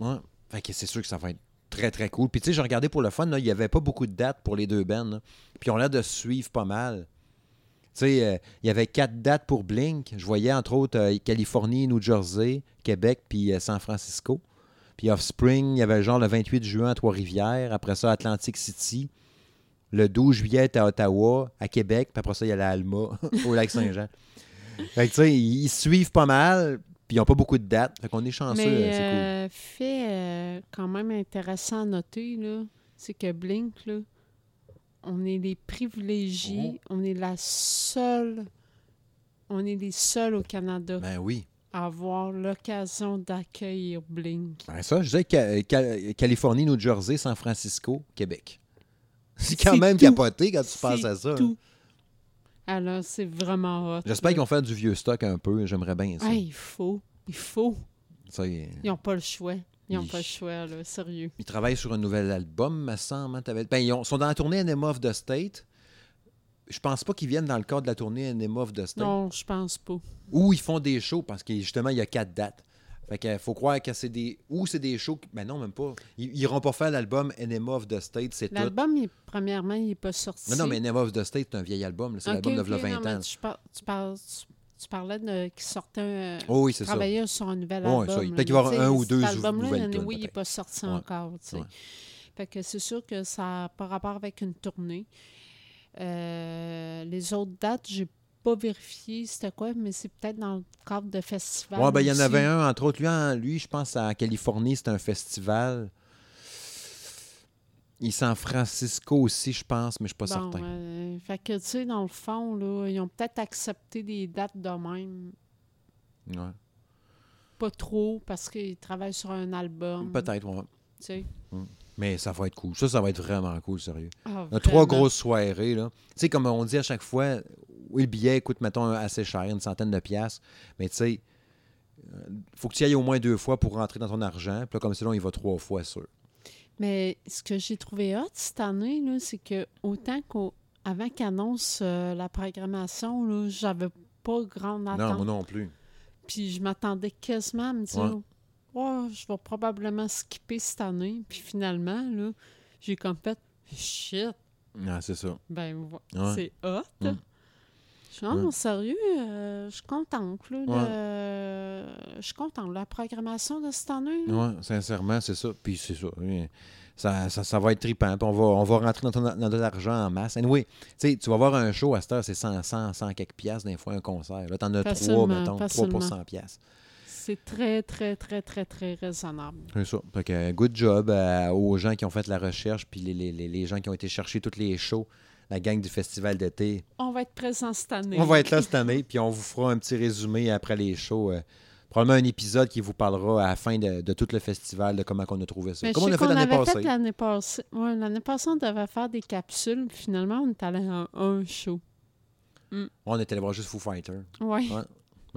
ouais. Fait que c'est sûr que ça va être très, très cool. Puis, tu sais, j'ai regardé pour le fun, il n'y avait pas beaucoup de dates pour les deux bands. Puis, ont l'air de suivre pas mal. Tu sais, euh, il y avait quatre dates pour Blink. Je voyais, entre autres, euh, Californie, New Jersey, Québec, puis euh, San Francisco. Puis Offspring, il y avait genre le 28 juin à Trois-Rivières. Après ça, Atlantic City. Le 12 juillet, à Ottawa, à Québec. Puis après ça, il y a la Alma, au Lac-Saint-Jean. fait que, tu sais, ils suivent pas mal. Puis ils n'ont pas beaucoup de dates. Fait qu'on est chanceux. Mais euh, c'est cool. euh, fait euh, quand même intéressant à noter, là, c'est que Blink, là, on est les privilégiés, Oh. on est la seule, on est les seuls au Canada Ben oui. à avoir l'occasion d'accueillir Blink. Ben ça, je disais Ca- Ca- Californie, New Jersey, San Francisco, Québec. C'est quand C'est même tout. capoté quand tu penses C'est à ça. hein. Alors, c'est vraiment hot. J'espère qu'ils vont faire du vieux stock un peu. J'aimerais bien ça. Ah, il faut, il faut. Ça, ils, Ils n'ont pas le choix. Ils n'ont pas le choix, là, sérieux. ils travaillent sur un nouvel album, me semble. hein, Ben, ils ont- sont dans la tournée Enema of the State. Je pense pas qu'ils viennent dans le cadre de la tournée Enema of the State. Non, je pense pas. Ou ils font des shows parce que justement, il y a quatre dates. Fait que faut croire que c'est des. Ou c'est des shows. qui- Ben non, même pas. Ils, ils iront pas faire l'album Enema of the State, c'est tout. L'album, il- premièrement, il n'est pas sorti. Non, non, mais Enema of the State, c'est un vieil album. C'est Ok, l'album de ok, v'là non, 20 mais ans. Tu, par- tu parles- tu- tu parlais de qui sortait un. Oh oui, c'est ça. travaillait sur un nouvel album. là, peut-être qu'il va y avoir mais un ou deux anyway, tunes, il n'est pas sorti Ouais. encore. Ouais. Fait que c'est sûr que ça n'a pas rapport avec une tournée. Euh, les autres dates, j'ai pas vérifié c'était quoi, mais c'est peut-être dans le cadre de festivals. Ouais, ben, il y en avait un, entre autres. Lui, en- lui je pense, en Californie, c'est un festival. Il est San Francisco aussi, je pense, mais je suis pas Bon, certain. euh, fait que, tu sais, dans le fond, là, ils ont peut-être accepté des dates de même. Ouais. Pas trop, parce qu'ils travaillent sur un album. Peut-être, ouais. tu sais. Mais ça va être cool. Ça, ça va être vraiment cool, sérieux. Ah, trois grosses soirées, là. Tu sais, comme on dit à chaque fois, oui, le billet coûte, mettons, assez cher, une centaine de piastres. Mais tu sais, euh, faut que tu y ailles au moins deux fois pour rentrer dans ton argent. Puis là, comme sinon, il va trois fois, sûr. Mais ce que j'ai trouvé hot cette année, c'est que autant qu'avant qu'annonce euh, la programmation, j'avais pas grande Non, attente. moi non plus. Puis je m'attendais quasiment à me dire, Ouais. oh, je vais probablement skipper cette année. Puis finalement, là, j'ai comme fait, shit, Non, c'est ça. ben Ouais. c'est hot. Mm. Ouais. sérieux, euh, je suis contente. Là, le- Je suis contente. La programmation de cette année, Oui, sincèrement, c'est ça. Puis c'est ça. oui. Ça, ça, ça va être trippant. Puis on va, on va rentrer dans, ton, dans notre argent en masse. Anyway, tu sais, tu vas voir un show à cette heure, c'est 100, 100, 100 quelques piastres des fois un concert. Là, t'en as trois, mettons. Trois pour facilement. 100 piastres. c'est très, très, très, très, très raisonnable. C'est ça. Fait que good job euh, aux gens qui ont fait la recherche, puis les, les, les, les gens qui ont été chercher tous les shows, la gang du festival d'été. On va être présent cette année. On va être là cette année, puis on vous fera un petit résumé après les shows. euh, probablement un épisode qui vous parlera à la fin de, de tout le festival, de comment on a trouvé ça. Mais Comme je on a fait l'année avait passée. fait l'année passée. Ouais, l'année passée, on devait faire des capsules. puis Finalement, on est allé à un, un show. On était allé voir juste Foo Fighter. Oui. Ouais.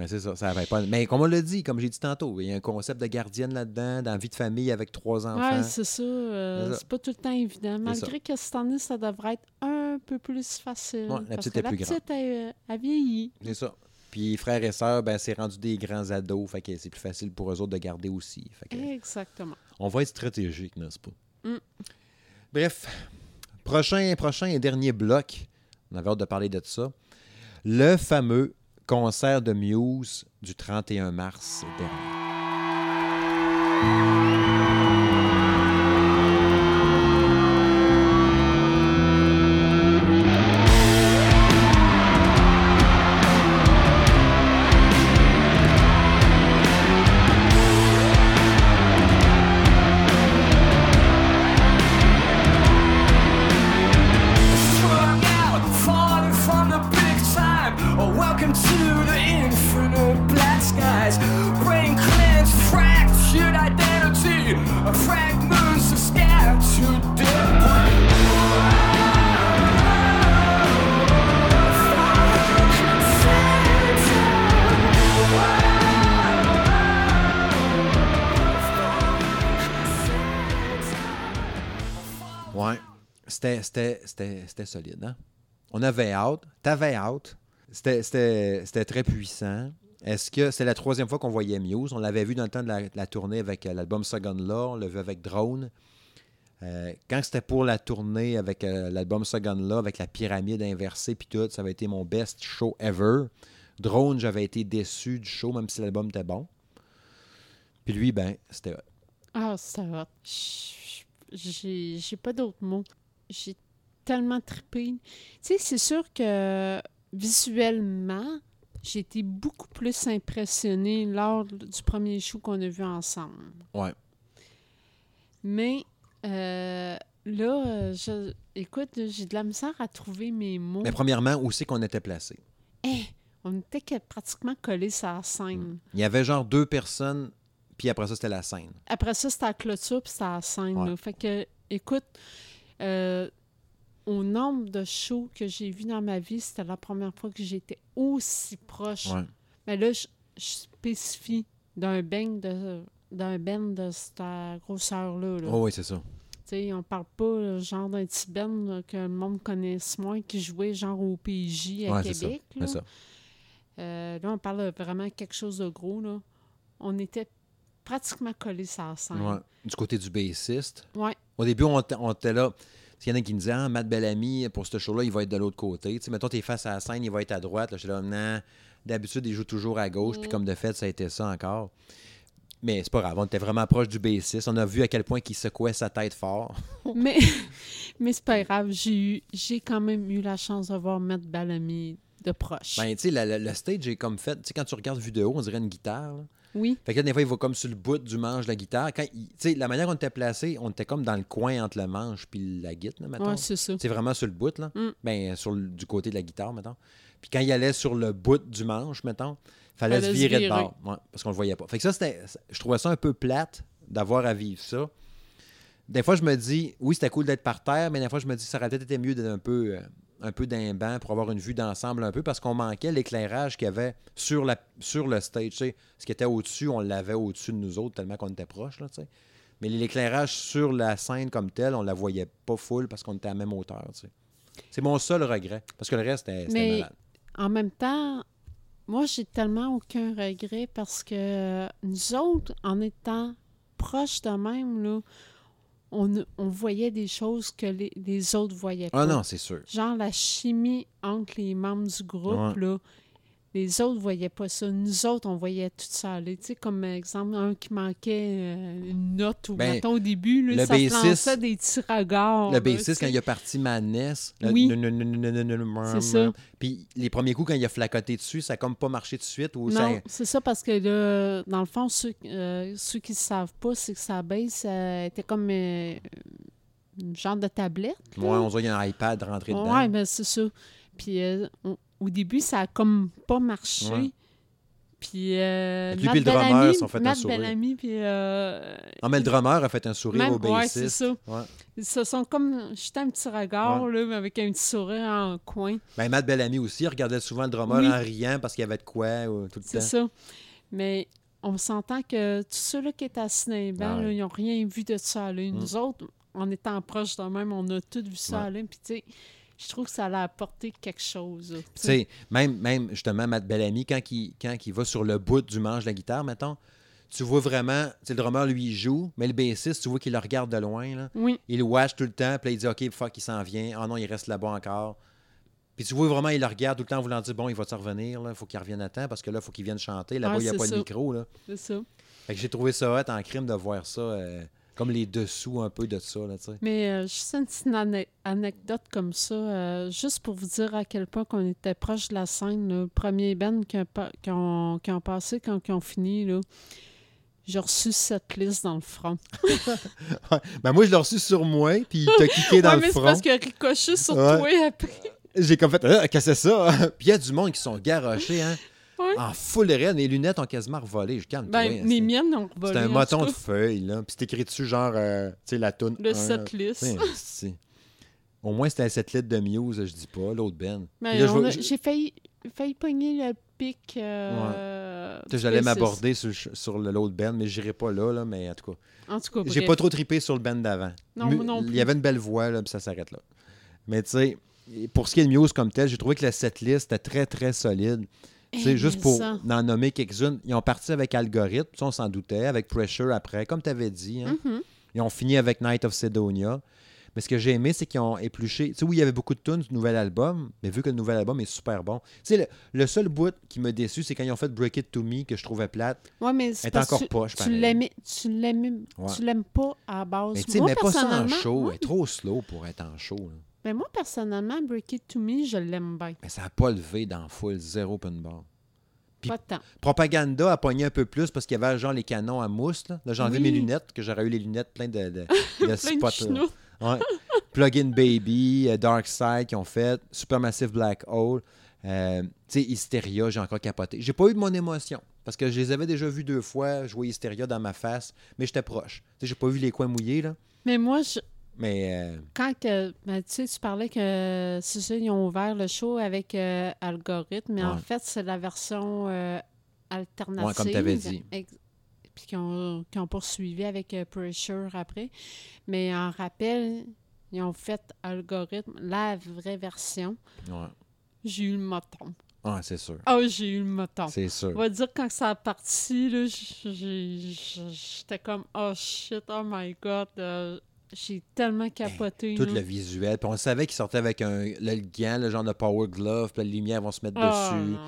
Mais c'est ça, ça avait pas. Mais comme on l'a dit, comme j'ai dit tantôt, il y a un concept de gardienne là-dedans, dans vie de famille avec trois enfants. Oui, c'est ça. euh, C'est pas tout le temps évident. Malgré que cette année, ça devrait être un peu plus facile. Ouais, la parce petite que est la plus grande. petite, elle, elle vieillit. C'est ça. Puis frères et sœurs, ben, c'est rendu des grands ados. Fait que c'est plus facile pour eux autres de garder aussi. Fait que Exactement. on va être stratégique, n'est-ce pas? Mm. Bref, prochain, prochain et dernier bloc. On avait hâte de parler de ça. Le fameux concert de Muse du 31 mars dernier. Ouais. C'était, c'était, c'était, c'était solide, hein? On avait hâte. T'avais hâte. C'était, c'était, c'était très puissant. Est-ce que c'est la troisième fois qu'on voyait Muse? On l'avait vu dans le temps de la, tournée avec euh, l'album Second Law. On l'a vu avec Drone. Euh, quand c'était pour la tournée avec euh, l'album Second Law, avec la pyramide inversée puis tout, ça avait été mon best show ever. Drone, j'avais été déçu du show, même si l'album était bon. Puis lui, ben, c'était. Ah, ça va. J'ai j'ai pas d'autres mots. J'ai tellement trippé. Tu sais, c'est sûr que visuellement, j'ai été beaucoup plus impressionnée lors du premier show qu'on a vu ensemble. Ouais. Mais euh, là, je, écoute, j'ai de la misère à trouver mes mots. Mais premièrement, où c'est qu'on était placé? Eh, on était que- pratiquement collés sur la scène. Il y avait genre deux personnes, puis après ça, c'était la scène. Après ça, c'était la clôture, puis c'était la scène. Ouais. Fait que, écoute, euh, au nombre de shows que j'ai vus dans ma vie, c'était la première fois que j'étais aussi proche. Ouais. Mais là, je, je spécifie d'un bang de d'un band de cette grosseur-là. là. Oh oui, c'est ça. Tu sais, on parle pas genre d'un petit là, que le monde connaisse moins, qui jouait genre au PJ à Ouais, c'est ça. Québec. Là. ça. Euh, là, on parle vraiment de quelque chose de gros. Là. On était pratiquement collés sur la scène. Ouais. Du côté du bassiste. Ouais. Au début, on, était- on était là. Il y en a qui me disaient, ah, Matt Bellamy, pour ce show-là, il va être de l'autre côté. Tu sais, mettons, t'es face à la scène, il va être à droite. Là, je suis là, non. D'habitude, il joue toujours à gauche. Puis Mm. comme de fait, ça a été ça encore. Mais c'est pas grave, on était vraiment proche du bassiste. On a vu à quel point il secouait sa tête fort. Mais, mais c'est pas grave, j'ai j'ai quand même eu la chance de voir Matt Bellamy de proche. Ben, tu sais, le, stage est comme fait. Tu sais, quand tu regardes vue de haut, on dirait une guitare. là. Oui, Fait que là, des fois, il va comme sur le bout du manche de la guitare. Quand il- tu sais, la manière dont on était placé, on était comme dans le coin entre le manche puis la guitare, là, mettons. ouais, c'est ça. C'est vraiment sur le bout, là. Mm. Ben, sur le- du côté de la guitare, mettons. Puis quand il allait sur le bout du manche, mettons, fallait Fallait se se virer de virer. bord. Ouais, parce qu'on le voyait pas. Fait que ça, c'était. Je trouvais ça un peu plate d'avoir à vivre ça. Des fois, je me dis, oui, c'était cool d'être par terre, mais des fois, je me dis, ça aurait peut-être été mieux d'être un peu, euh, un peu d'un banc pour avoir une vue d'ensemble un peu, parce qu'on manquait l'éclairage qu'il y avait sur, la, sur le stage. Ce qui était au-dessus, on l'avait au-dessus de nous autres, tellement qu'on était proches. Là, mais l'éclairage sur la scène comme telle, on la voyait pas full parce qu'on était à la même hauteur. C'est mon seul regret, parce que le reste, c'était malade. En même temps, moi, j'ai tellement aucun regret parce que nous autres, en étant proches de même, là, on, on voyait des choses que les, les autres voyaient pas. Ah non, c'est sûr. Genre la chimie entre les membres du groupe, Ouais. là. Les autres voyaient pas ça. Nous autres, on voyait tout ça aller. Tu sais, comme exemple, un qui manquait euh, une note ou Ben, mettons, au début, là, le ça se bassiste- lançait des petits regards. Le là, bassiste, tu quand sais. il a parti le- Oui. C'est ça. Puis les premiers coups, quand il a flacoté dessus, ça a comme pas marché tout de suite. Ou Non, ça... c'est ça parce que là, dans le fond, ceux, euh, ceux qui ne savent pas, c'est que sa base euh, était comme euh, une genre de tablette. Ouais, on dirait qu'il y a un iPad rentré dedans. Ouais, ben c'est ça. Puis euh, on- au début, ça a comme pas marché. Ouais. Puis euh, Matt puis le drummer Bellamy- se sont fait un Matt sourire. Bellamy, puis euh, Ah, mais le drummer a fait un sourire Même- au ouais, bassiste. c'est ça. Ouais. ils se sont comme jetés un petit regard, là, mais avec un petit sourire en coin. Ben, Matt Bellamy aussi, il regardait souvent le drummer Oui. en riant parce qu'il y avait de quoi ou, tout le C'est temps. ça. Mais on s'entend que tous ceux-là qui étaient ouais. là, ils n'ont rien vu de ça aller. Nous autres, en étant proches de même, on a tout vu ça Ouais. aller. Puis, tu sais, je trouve que ça a apporté quelque chose. Tu sais, même, même justement, Matt Bellamy, quand il, quand il va sur le bout du manche de la guitare, mettons, tu vois vraiment, le drummer, lui, il joue, mais le bassiste, tu vois qu'il le regarde de loin, là. Oui, Il le watch tout le temps, puis il dit, OK, fuck, il s'en vient. Ah non, il reste là-bas encore. Puis tu vois vraiment, il le regarde tout le temps en voulant dire, bon, il va-tu revenir, là, il faut qu'il revienne à temps, parce que là, il faut qu'il vienne chanter. Là-bas, il n'y a pas de micro, c'est ça. Fait que j'ai trouvé ça hot en crime de voir ça, euh, comme les dessous un peu de ça, là, tu sais. Mais euh, juste une petite ane- anecdote comme ça, euh, juste pour vous dire à quel point qu'on était proche de la scène. là. Le premier band qui, a pa- qui ont, ont passé quand ils ont fini, là, j'ai reçu cette liste dans le front. Ben moi, je l'ai reçu sur moi, puis il t'a cliqué dans Ouais, le mais c'est front. parce qu'il a ricoché sur Ouais. toi après. J'ai comme fait, ah, qu'est-ce que c'est ça? puis il y a du monde qui sont garochés, hein. Ouais. En full raide, mes lunettes ont quasiment revolé. Je calme Ben, mes miennes ont revolé. C'est un moton de feuilles, là. Puis c'est écrit dessus, genre, euh, tu sais, la toune. Le un, set list. Ouais, c'est- Au moins, c'était 7 litres de Muse, je dis pas, l'autre Ben. Je- J'ai failli, failli pogner le pic. euh, J'allais m'aborder sur, sur le- l'autre band, mais j'irai pas là, là, mais en tout cas. En tout cas, J'ai pas trop trippé sur le band d'avant. Non, non Il plus. y avait une belle voix, là, puis ça s'arrête là. Mais tu sais, pour ce qui est de Muse comme tel, j'ai trouvé que la setlist était très, très solide. Eh, juste mais pour ça. en nommer quelques-unes, ils ont parti avec Algorithme, ça, on s'en doutait, avec Pressure après, comme tu avais dit. hein. Mhm. Ils ont fini avec Night of Sedonia. Mais ce que j'ai aimé, c'est qu'ils ont épluché. Tu sais, oui, il y avait beaucoup de tunes du nouvel album, mais vu que le nouvel album est super bon. Tu sais, le, le seul bout qui m'a déçu, c'est quand ils ont fait Break It to Me, que je trouvais plate. Ouais, mais c'est encore tu- poche, tu l'aimais, tu Ouais. l'aimes pas à la base. Mais tu sais, mets pas ça en show. Elle est trop slow pour être en show. là. Mais moi, personnellement, Break It To Me, je l'aime bien. Mais ça n'a pas levé dans foule, zéro open bar. Pas tant. Propaganda a pogné un peu plus parce qu'il y avait genre les canons à mousse. Là, Là, j'ai enlevé Oui. mes lunettes, que j'aurais eu les lunettes pleines de, de, de Plein de spots. Ouais. Plug-in Baby, euh, Dark Side qui ont fait, Supermassive Black Hole, euh, tu sais, Hysteria, j'ai encore capoté. J'ai pas eu de mon émotion parce que je les avais déjà vus deux fois, jouer Hysteria dans ma face, mais j'étais proche. Tu sais, j'ai pas vu les coins mouillés, là, Mais moi, je- mais euh, quand que, ben, tu sais, tu parlais que c'est ça, ils ont ouvert le show avec euh, Algorithme, mais en fait, c'est la version euh, alternative. Ouais, comme t'avais dit. Ex- Puis qui ont, ont poursuivi avec euh, Pressure après. Mais en rappel, ils ont fait Algorithme, la vraie version. ouais. J'ai eu le moton. Ouais, c'est sûr. Oh, j'ai eu le moton. C'est sûr. On va dire quand ça a parti, j'étais comme oh shit, oh my god, euh, j'ai tellement capoté. Tout là. le visuel. Puis on savait qu'il sortait avec un, le gant, le genre de power glove, puis les lumières vont se mettre Ah, dessus. non,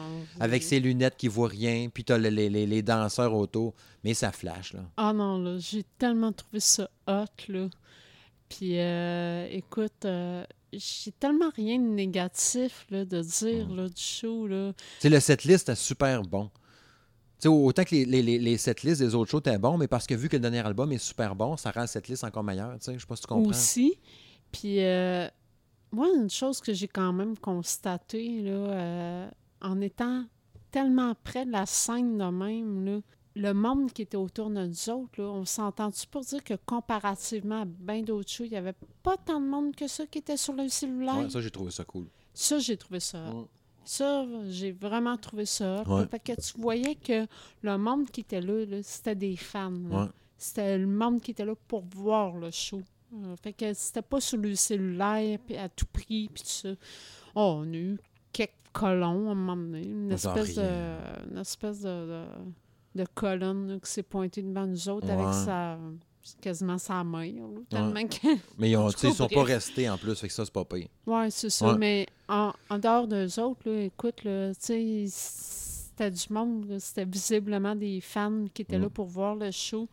Avec ses lunettes qui voient rien, puis t'as le- les, les, les danseurs autour. Mais ça flash, là. Ah non, là, j'ai tellement trouvé ça hot, là. Puis, euh, écoute, euh, j'ai tellement rien de négatif, là, de dire, là, du show, là. Tu sais, le setlist est super bon. Tu sais, autant que les, les, les, les setlists des autres shows étaient bons, mais parce que vu que le dernier album est super bon, ça rend le setlist encore meilleur. Tu sais, je sais pas si tu comprends. Aussi. Puis, euh, moi, une chose que j'ai quand même constatée, là, euh, en étant tellement près de la scène de même, là, le monde qui était autour de nous autres, là, on s'entend-tu pour dire que comparativement à bien d'autres shows, il n'y avait pas tant de monde que ça qui était sur le cellulaire? Ouais, ça, j'ai trouvé ça cool. Ça, j'ai trouvé ça. Ouais. Ça, j'ai vraiment trouvé ça. Ouais. Fait que tu voyais que le monde qui était là, là, c'était des fans. Ouais. C'était le monde qui était là pour voir le show. Euh, fait que c'était pas sur le cellulaire puis à tout prix puis tout ça. Oh, on a eu quelques colons à un moment donné. Une espèce de, une espèce de, de, de colonne là, qui s'est pointée devant nous autres avec sa quasiment sa là, tellement que- Mais ils, ils sont pas restés en plus, fait que ça, c'est pas pire. Oui, c'est ça. Ouais. Mais en, en dehors d'eux autres, là, écoute, là, tu sais, c'était du monde, c'était visiblement des fans qui étaient là pour voir le show.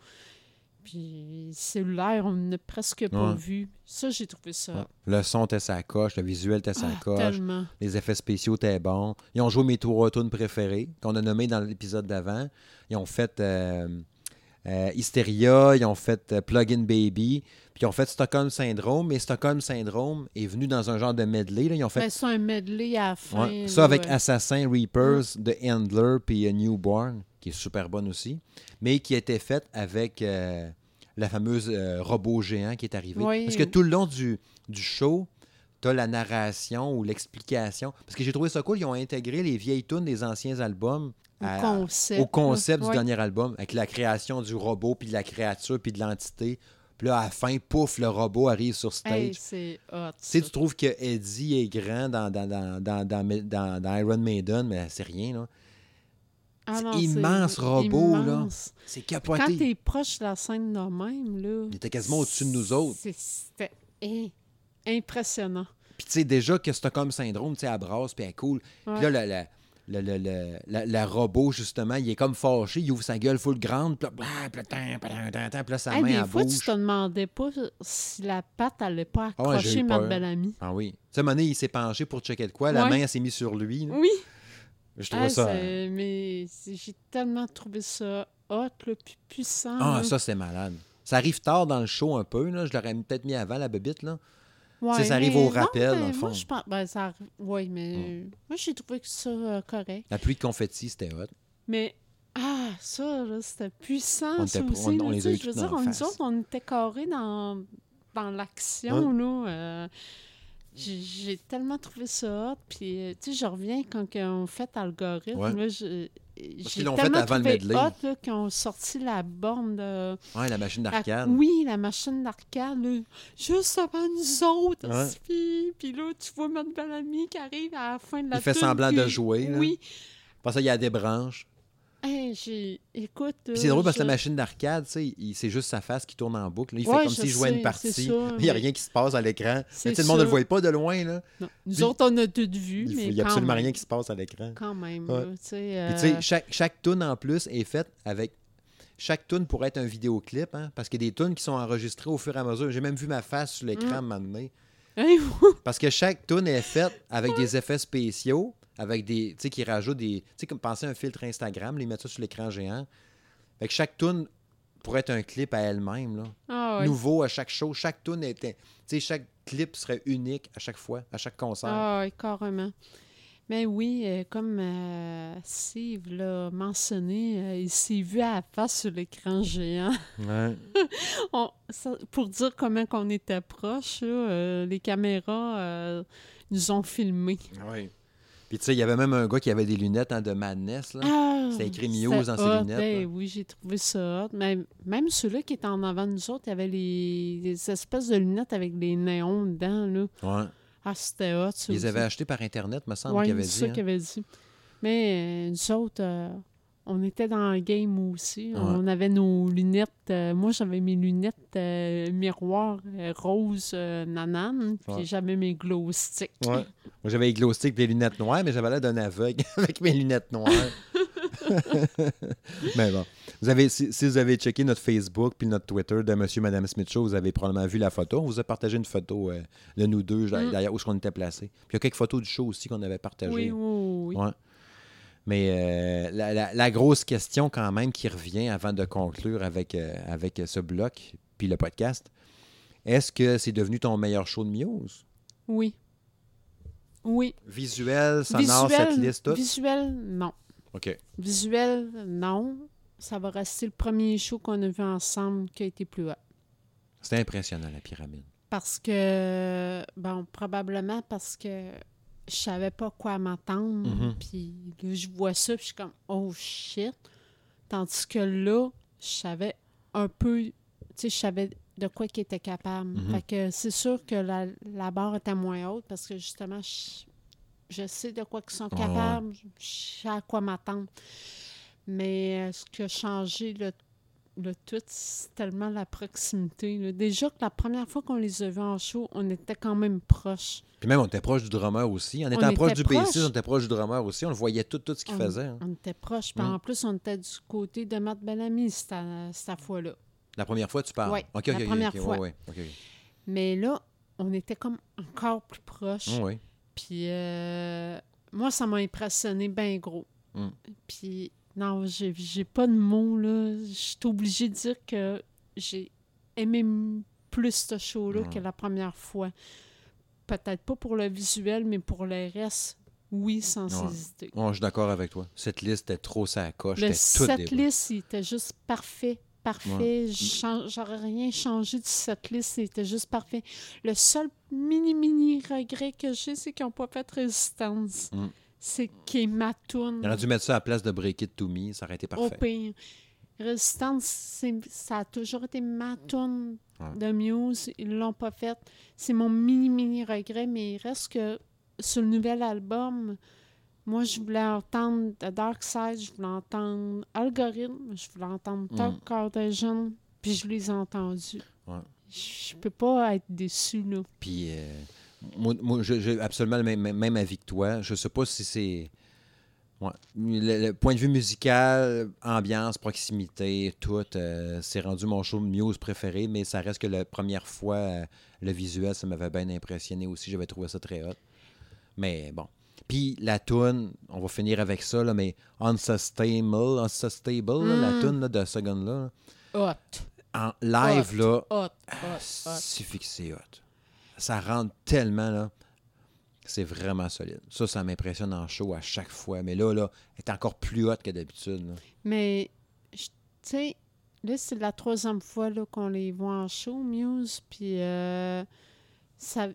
Puis cellulaire, on n'a presque pas Ouais. vu. Ça, j'ai trouvé ça. Ouais. Le son était sa coche, le visuel était sa ah, coche, tellement. les effets spéciaux étaient bons. Ils ont joué mes trois tunes préférées, qu'on a nommées dans l'épisode d'avant. Ils ont fait euh, euh, Hysteria, ils ont fait euh, Plug-in Baby, puis ils ont fait Stockholm Syndrome. Mais Stockholm Syndrome est venu dans un genre de medley. là. Ils ont fait Ben, c'est un medley à la fin. Ouais. Ça avec ouais. Assassin, Reapers, The Handler, puis euh, Newborn, qui est super bonne aussi, mais qui a été faite avec euh, la fameuse euh, robot géant qui est arrivé. Oui. Parce que tout le long du, du show, tu as la narration ou l'explication. Parce que j'ai trouvé ça cool, ils ont intégré les vieilles tunes des anciens albums à- concept. au concept là. du dernier album, avec la création du robot, puis de la créature, puis de l'entité, Puis là, à la fin, pouf, le robot arrive sur stage. Hey, c'est hot. Tu sais, tu trouves que Eddie est grand dans, dans, dans, dans, Iron Maiden, mais c'est rien, là. Ah c'est non, immense robot, là. immense. C'est Quand capoté. t'es proche de la scène de même, là. Il était quasiment au-dessus de nous autres. c'est- C'était hey, impressionnant. Puis tu sais, déjà que Stockholm Syndrome, tu sais, elle brasse, puis elle coule. Puis là, le, le, le, le, le- robot, justement, il est comme fâché, il ouvre sa gueule full grande, puis là, sa Hey, main, des fois, tu bouge. te demandais pas si la patte allait pas Ah ouais, accrocher Matt peur. Bellamy. Ah oui. Tu sais, il s'est penché pour checker de quoi. La Ouais. main, elle s'est mise sur lui. là. Oui. Je trouvais Hey, ça... c'est- Mais j'ai tellement trouvé ça hot, là, puis puissant. Ah, là. ça, c'est malade. Ça arrive tard dans le show un peu. Là. Je l'aurais peut-être mis avant, la bébite. Là. Ouais, ça, ça arrive au non, rappel, dans le fond. Moi, je pense... ben, ça... ouais, mais moi, j'ai trouvé que ça euh, correct. La pluie de confetti, c'était hot. Mais, ah, ça, c'était puissant, On ça était- aussi. on- on les a je veux dire, on, nous autres, on était carrés dans, dans l'action, là. euh, j'ai tellement trouvé ça hot. Puis, euh, tu sais, je reviens quand on fait algorithme. Ouais. là, je- qu'ils j'ai l'ont fait tellement avant le trouvé medley. hot là, qu'ils ont sorti la borne de... Ouais, la machine la- d'arcade. oui, la machine d'arcade, juste avant nous autres. Ouais. Puis là, tu vois Matt Bellamy qui arrive à la fin de la Il fait tune, semblant de puis- jouer, là. Oui. Parce qu'il y a des branches. Hey, j'ai... Écoute... Puis c'est drôle parce que je- la machine d'arcade, tu sais, il- c'est juste sa face qui tourne en boucle. là. Il fait comme s'il jouait une partie. ça, Il n'y a rien qui se passe à l'écran. Mais sais, Le monde ne le ça. voyait pas de loin. Là. Non. Nous Puis- autres, on a tout vu, Il n'y a absolument même. rien qui se passe à l'écran. Quand même, Ouais. tu sais, euh, chaque, chaque tune en plus est faite avec. Chaque tune pourrait être un vidéoclip, hein, parce qu'il y a des tunes qui sont enregistrées au fur et à mesure. J'ai même vu ma face sur l'écran Mm. Parce que chaque tune est faite avec des effets spéciaux, avec des. Tu sais, qui rajoutent des. Tu sais, comme penser à un filtre Instagram, les mettre ça sur l'écran géant. Fait que chaque tune pourrait être un clip à elle-même, là. ah, ouais. Nouveau à chaque show. Chaque tune était. Tu sais, chaque clip serait unique à chaque fois, à chaque concert. Ah, ouais, carrément. Mais oui, euh, comme euh, Steve l'a mentionné, euh, il s'est vu à la face sur l'écran géant. Ouais. On- ça- pour dire comment qu'on était euh, les caméras euh, nous ont filmés. Oui. Puis tu sais, il y avait même un gars qui avait des lunettes hein, de Madness, là. Ah, C'était écrit Muse dans ses lunettes, Ben oui, j'ai trouvé ça hot. Mais même ceux-là qui étaient en avant de nous autres, il y avait les, les espèces de lunettes avec des néons dedans. Là. Ouais. Ah, c'était hot, ça Ils les aussi. avaient achetés par Internet, me semble Ouais, qu'il avait c'est dit. ça hein. qu'il avait dit. Mais euh, nous autres, euh, on était dans le game aussi. Ouais. On avait nos lunettes. euh, moi, j'avais mes lunettes euh, miroir euh, rose nanane. Puis Ouais. j'avais mes glow sticks. Ouais. Moi, j'avais les glow sticks et les lunettes noires, mais j'avais l'air d'un aveugle avec mes lunettes noires. mais bon. Vous avez, si, si vous avez checké notre Facebook puis notre Twitter de Monsieur et Madame Smith Show, vous avez probablement vu la photo. On vous a partagé une photo de nous deux, Mm. d'ailleurs, où qu'on était placés. Puis il y a quelques photos du show aussi qu'on avait partagées. Oui, oui, oui. Ouais. Mais euh, la, la- la grosse question quand même qui revient avant de conclure avec, euh, avec ce bloc puis le podcast, est-ce que c'est devenu ton meilleur show de Muse? Oui. Oui. Visuel, sonore, cette liste, tout? visuel, non. OK. Visuel, non. Ça va rester le premier show qu'on a vu ensemble qui a été plus haut. C'était impressionnant, la pyramide. Parce que, bon, probablement parce que je savais pas quoi m'attendre. Mhm. Puis là, je vois ça, puis je suis comme, oh shit. Tandis que là, je savais un peu, tu sais, je savais de quoi qu'il était capable. Mhm. Fait que c'est sûr que la, la barre était moins haute parce que justement, je, je sais de quoi qu'ils sont capables, je sais à quoi m'attendre. Mais euh, ce qui a changé le, le tout, c'est tellement la proximité. là. Déjà que la première fois qu'on les a vus en show, on était quand même proches. Puis même, on était proche du drummer aussi. En On étant proche du bassiste, proche. on était proche du drummer aussi. On le voyait tout, tout ce qu'il on, faisait. hein. on était proches. Puis Mm. en plus, on était du côté de Matt Bellamy cette, cette fois-là. La première fois, tu parles? OK, la première fois. ouais, ouais. Mais là, on était comme encore plus proches. Ouais. Puis euh, moi, ça m'a impressionné bien gros. Mm. Puis non, j'ai j'ai pas de mots, là. Je suis obligée de dire que j'ai aimé plus ce show-là que la première fois. Peut-être pas pour le visuel, mais pour le reste, oui, sans Ouais. hésiter. Ouais, je suis d'accord avec toi. Cette liste était trop sa coche. Le C'était tout set list, il était juste parfait. Parfait. J'aurais rien changé du set list. C'était juste parfait. Le seul mini, mini regret que j'ai, c'est qu'ils n'ont pas fait Résistance. Mm. C'est qui est ma toune. Il aurait dû mettre ça à la place de Break It To Me. Ça aurait été Au parfait. pire. Résistance, ça a toujours été ma toune Ouais. de Muse. Ils l'ont pas fait. C'est mon mini-mini regret, mais il reste que sur le nouvel album, moi, je voulais entendre The Dark Side, je voulais entendre Algorithm, je voulais entendre Talk Mm. Cartesian, puis je les ai entendus. Ouais. Je peux pas être déçu, là. Puis, euh, moi, moi, j'ai absolument le même, même avis que toi. Je sais pas si c'est. Ouais. Le, le point de vue musical, ambiance, proximité, tout, euh, c'est rendu mon show Muse préféré, mais ça reste que la première fois, euh, le visuel, ça m'avait bien impressionné aussi. J'avais trouvé ça très hot. Mais bon. Puis la tune, on va finir avec ça, là, mais Unsustainable, Unsustainable, là, la Mm. tune là, de ce gun-là, Hot. en live, Hot. là, Hot, hot, Ah, hot. c'est fixé hot. Ça rentre tellement, là. C'est vraiment solide. Ça, ça m'impressionne en show à chaque fois. Mais là, là, elle est encore plus hot que d'habitude. Mais, tu sais, là, c'est la troisième fois qu'on les voit en show, Muse. Puis, euh, ça,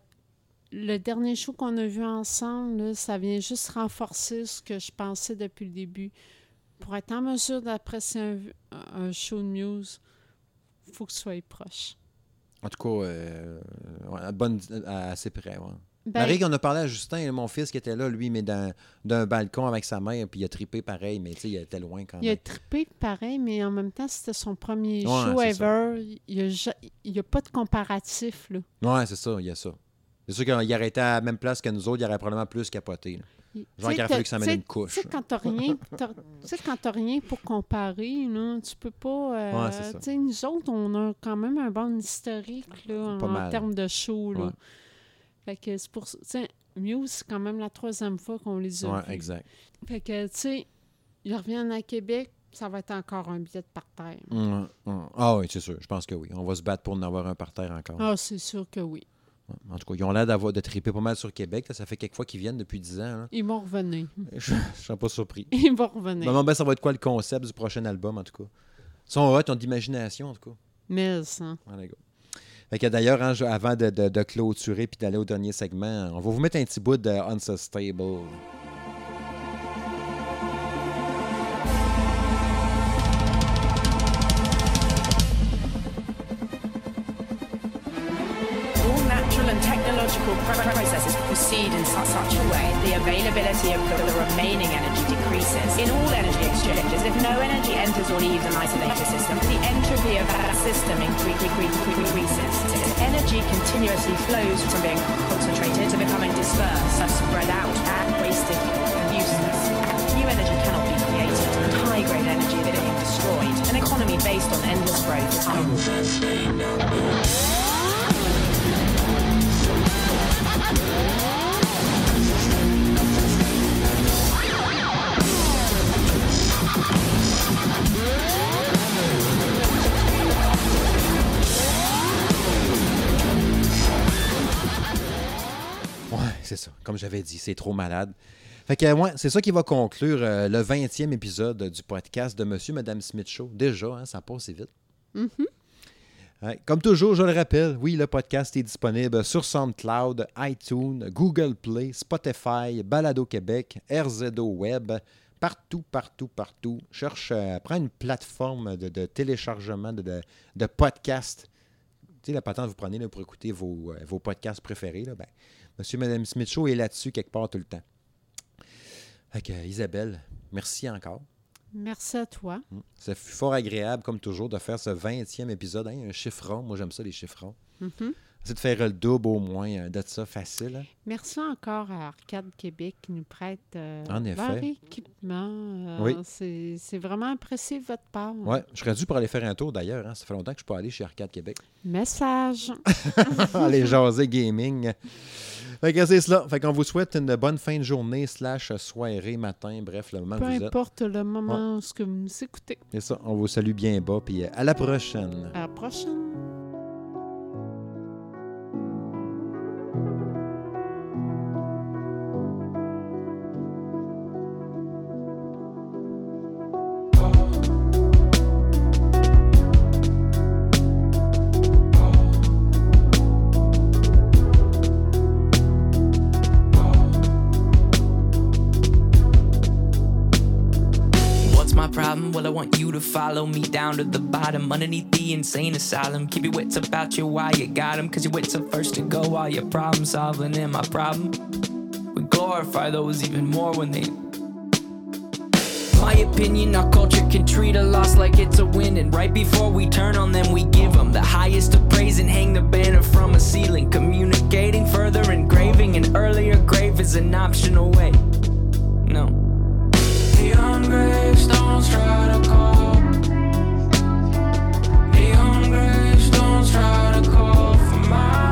le dernier show qu'on a vu ensemble, là, ça vient juste renforcer ce que je pensais depuis le début. Pour être en mesure d'apprécier un, show de Muse, faut que tu sois proche. En tout cas, euh, ouais, à bonne, à- assez près. Ouais. Ben, Marie, on a parlé à Justin, mon fils qui était là, lui, mais dans- d'un balcon avec sa mère, puis il a trippé pareil, mais tu sais, il était loin quand il a même. trippé pareil, mais en même temps, c'était son premier Ouais, show ça. ever. Il n'y a, pas de comparatif. Là. Ouais, c'est ça, il y a ça. C'est sûr qu'il aurait été à la même place que nous autres, il aurait probablement plus capoté. là. Genre, tu il sais, aurait fallu que ça mène une couche, Tu sais, quand t'as rien, quand rien pour comparer, là, tu peux pas. euh, Ouais, tu sais, nous autres, on a quand même un bon historique là, Pas en, mal. termes de show. Là. Ouais. Fait que c'est pour Muse, c'est quand même la troisième fois qu'on les a Ouais, vus. exact. Fait que, tu sais, ils reviennent à Québec, ça va être encore un billet de par terre. Ouais, ouais. Ah oui, c'est sûr, je pense que oui. On va se battre pour en avoir un par terre encore. Ah, c'est sûr que oui. En tout cas, ils ont l'air d'avoir de triper pas mal sur Québec. là. Ça fait quelques fois qu'ils viennent depuis 10 ans. là. Ils vont revenir. Je ne serais pas surpris. Ils vont revenir. Maman, ben, ça va être quoi le concept du prochain album, en tout cas? Ils sont hot, ils ont d'imagination, en tout cas. Mais, ça. Fait que d'ailleurs, hein, avant de, de- de clôturer puis d'aller au dernier segment, on va vous mettre un petit bout de Unsustainable. Processes proceed in su- such a way the availability of the, remaining energy decreases. In all energy exchanges, if no energy enters or leaves an isolated system, the entropy of that system incre- incre- incre- increases. Energy continuously flows from being concentrated to becoming dispersed, spread out, and wasted and useless. New energy cannot be created, and high-grade energy is being destroyed. An economy based on endless growth c'est ça. Comme j'avais dit, c'est trop malade. Fait que, ouais, c'est ça qui va conclure euh, le 20e épisode du podcast de Monsieur Madame Smith Show. Déjà, hein, ça passe vite. Ouais, comme toujours, je le rappelle, oui, le podcast est disponible sur SoundCloud, iTunes, Google Play, Spotify, Balado Québec, RZO Web, partout, partout, partout. Cherche, euh, prends une plateforme de, de téléchargement de, de, de podcasts. Tu sais, la patente que vous prenez là, pour écouter vos, euh, vos podcasts préférés. Là, ben, Monsieur et Madame Smith Show est là-dessus quelque part tout le temps. Fait que, Isabelle, merci encore. Merci à toi. Mm. Ça fut fort agréable, comme toujours, de faire ce 20e épisode. Hein, un chiffron. Moi, j'aime ça, les chiffrons. C'est de faire le double au moins euh, de ça facile. hein. Merci encore à Arcade Québec qui nous prête euh, En effet. leur équipement. Euh, Oui. c'est, vraiment apprécié de votre part. Ouais, je serais dû pour aller faire un tour d'ailleurs. hein. Ça fait longtemps que je peux aller chez Arcade Québec. Message. aller jaser gaming. Fait que c'est cela. Fait qu'on vous souhaite une bonne fin de journée, slash soirée, matin, bref, le moment Peu que vous êtes. importe le moment où ce que vous nous écoutez. C'est ça. On vous salue bien bas. Puis à la prochaine. À la prochaine. To follow me down to the bottom, underneath the insane asylum. Keep your wits about you while you got 'em, cause your wits are first to go while you're problem solving. And my problem? We glorify those even more when they my opinion, our culture can treat a loss like it's a win. And right before we turn on them, we give them the highest of praise and hang the banner from a ceiling. Communicating further, engraving an earlier grave is an optional way. No. Neon gravestones try to call. My.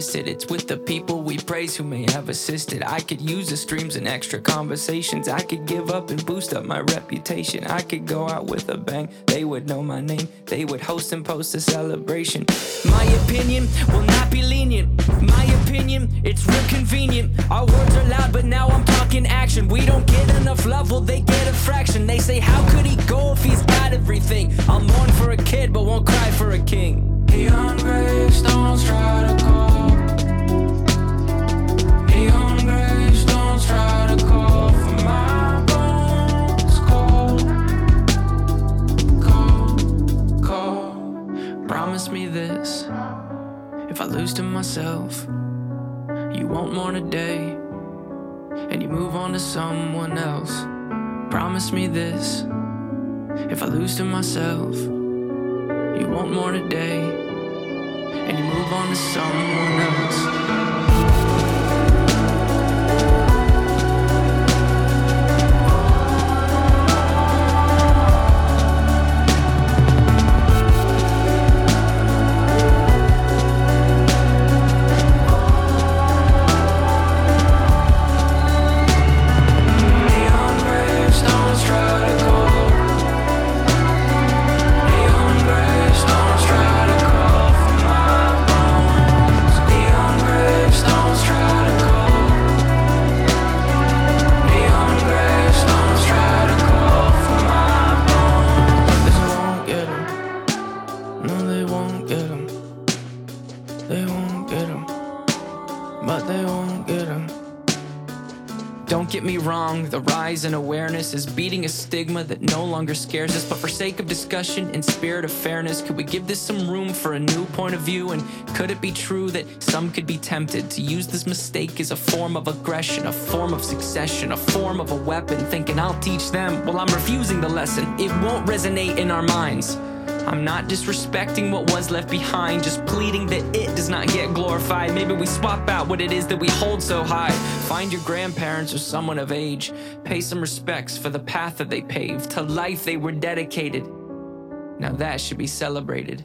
Twisted. It's with the people we praise who may have assisted. I could use the streams and extra conversations. I could give up and boost up my reputation. I could go out with a bang. They would know my name. They would host and post a celebration. My opinion will not be lenient. My opinion, it's real convenient. Our words are loud, but now I'm talking action. We don't get enough love, well, they get a fraction. They say, How could he go if he's got everything? I'll mourn for a kid, but won't cry for a king. Neon gravestones try to call. Lose to myself, you won't mourn a day, and you move on to someone else. Promise me this. If I lose to myself, you won't mourn a day, and you move on to someone else. Stigma that no longer scares us. But for sake of discussion and spirit of fairness, could we give this some room for a new point of view? And could it be true that some could be tempted to use this mistake as a form of aggression, a form of succession, a form of a weapon, thinking I'll teach them? Well, I'm refusing the lesson. It won't resonate in our minds. I'm not disrespecting what was left behind, just pleading that it does not get glorified. Maybe we swap out what it is that we hold so high. Find your grandparents or someone of age. Pay some respects for the path that they paved, to life they were dedicated. Now that should be celebrated.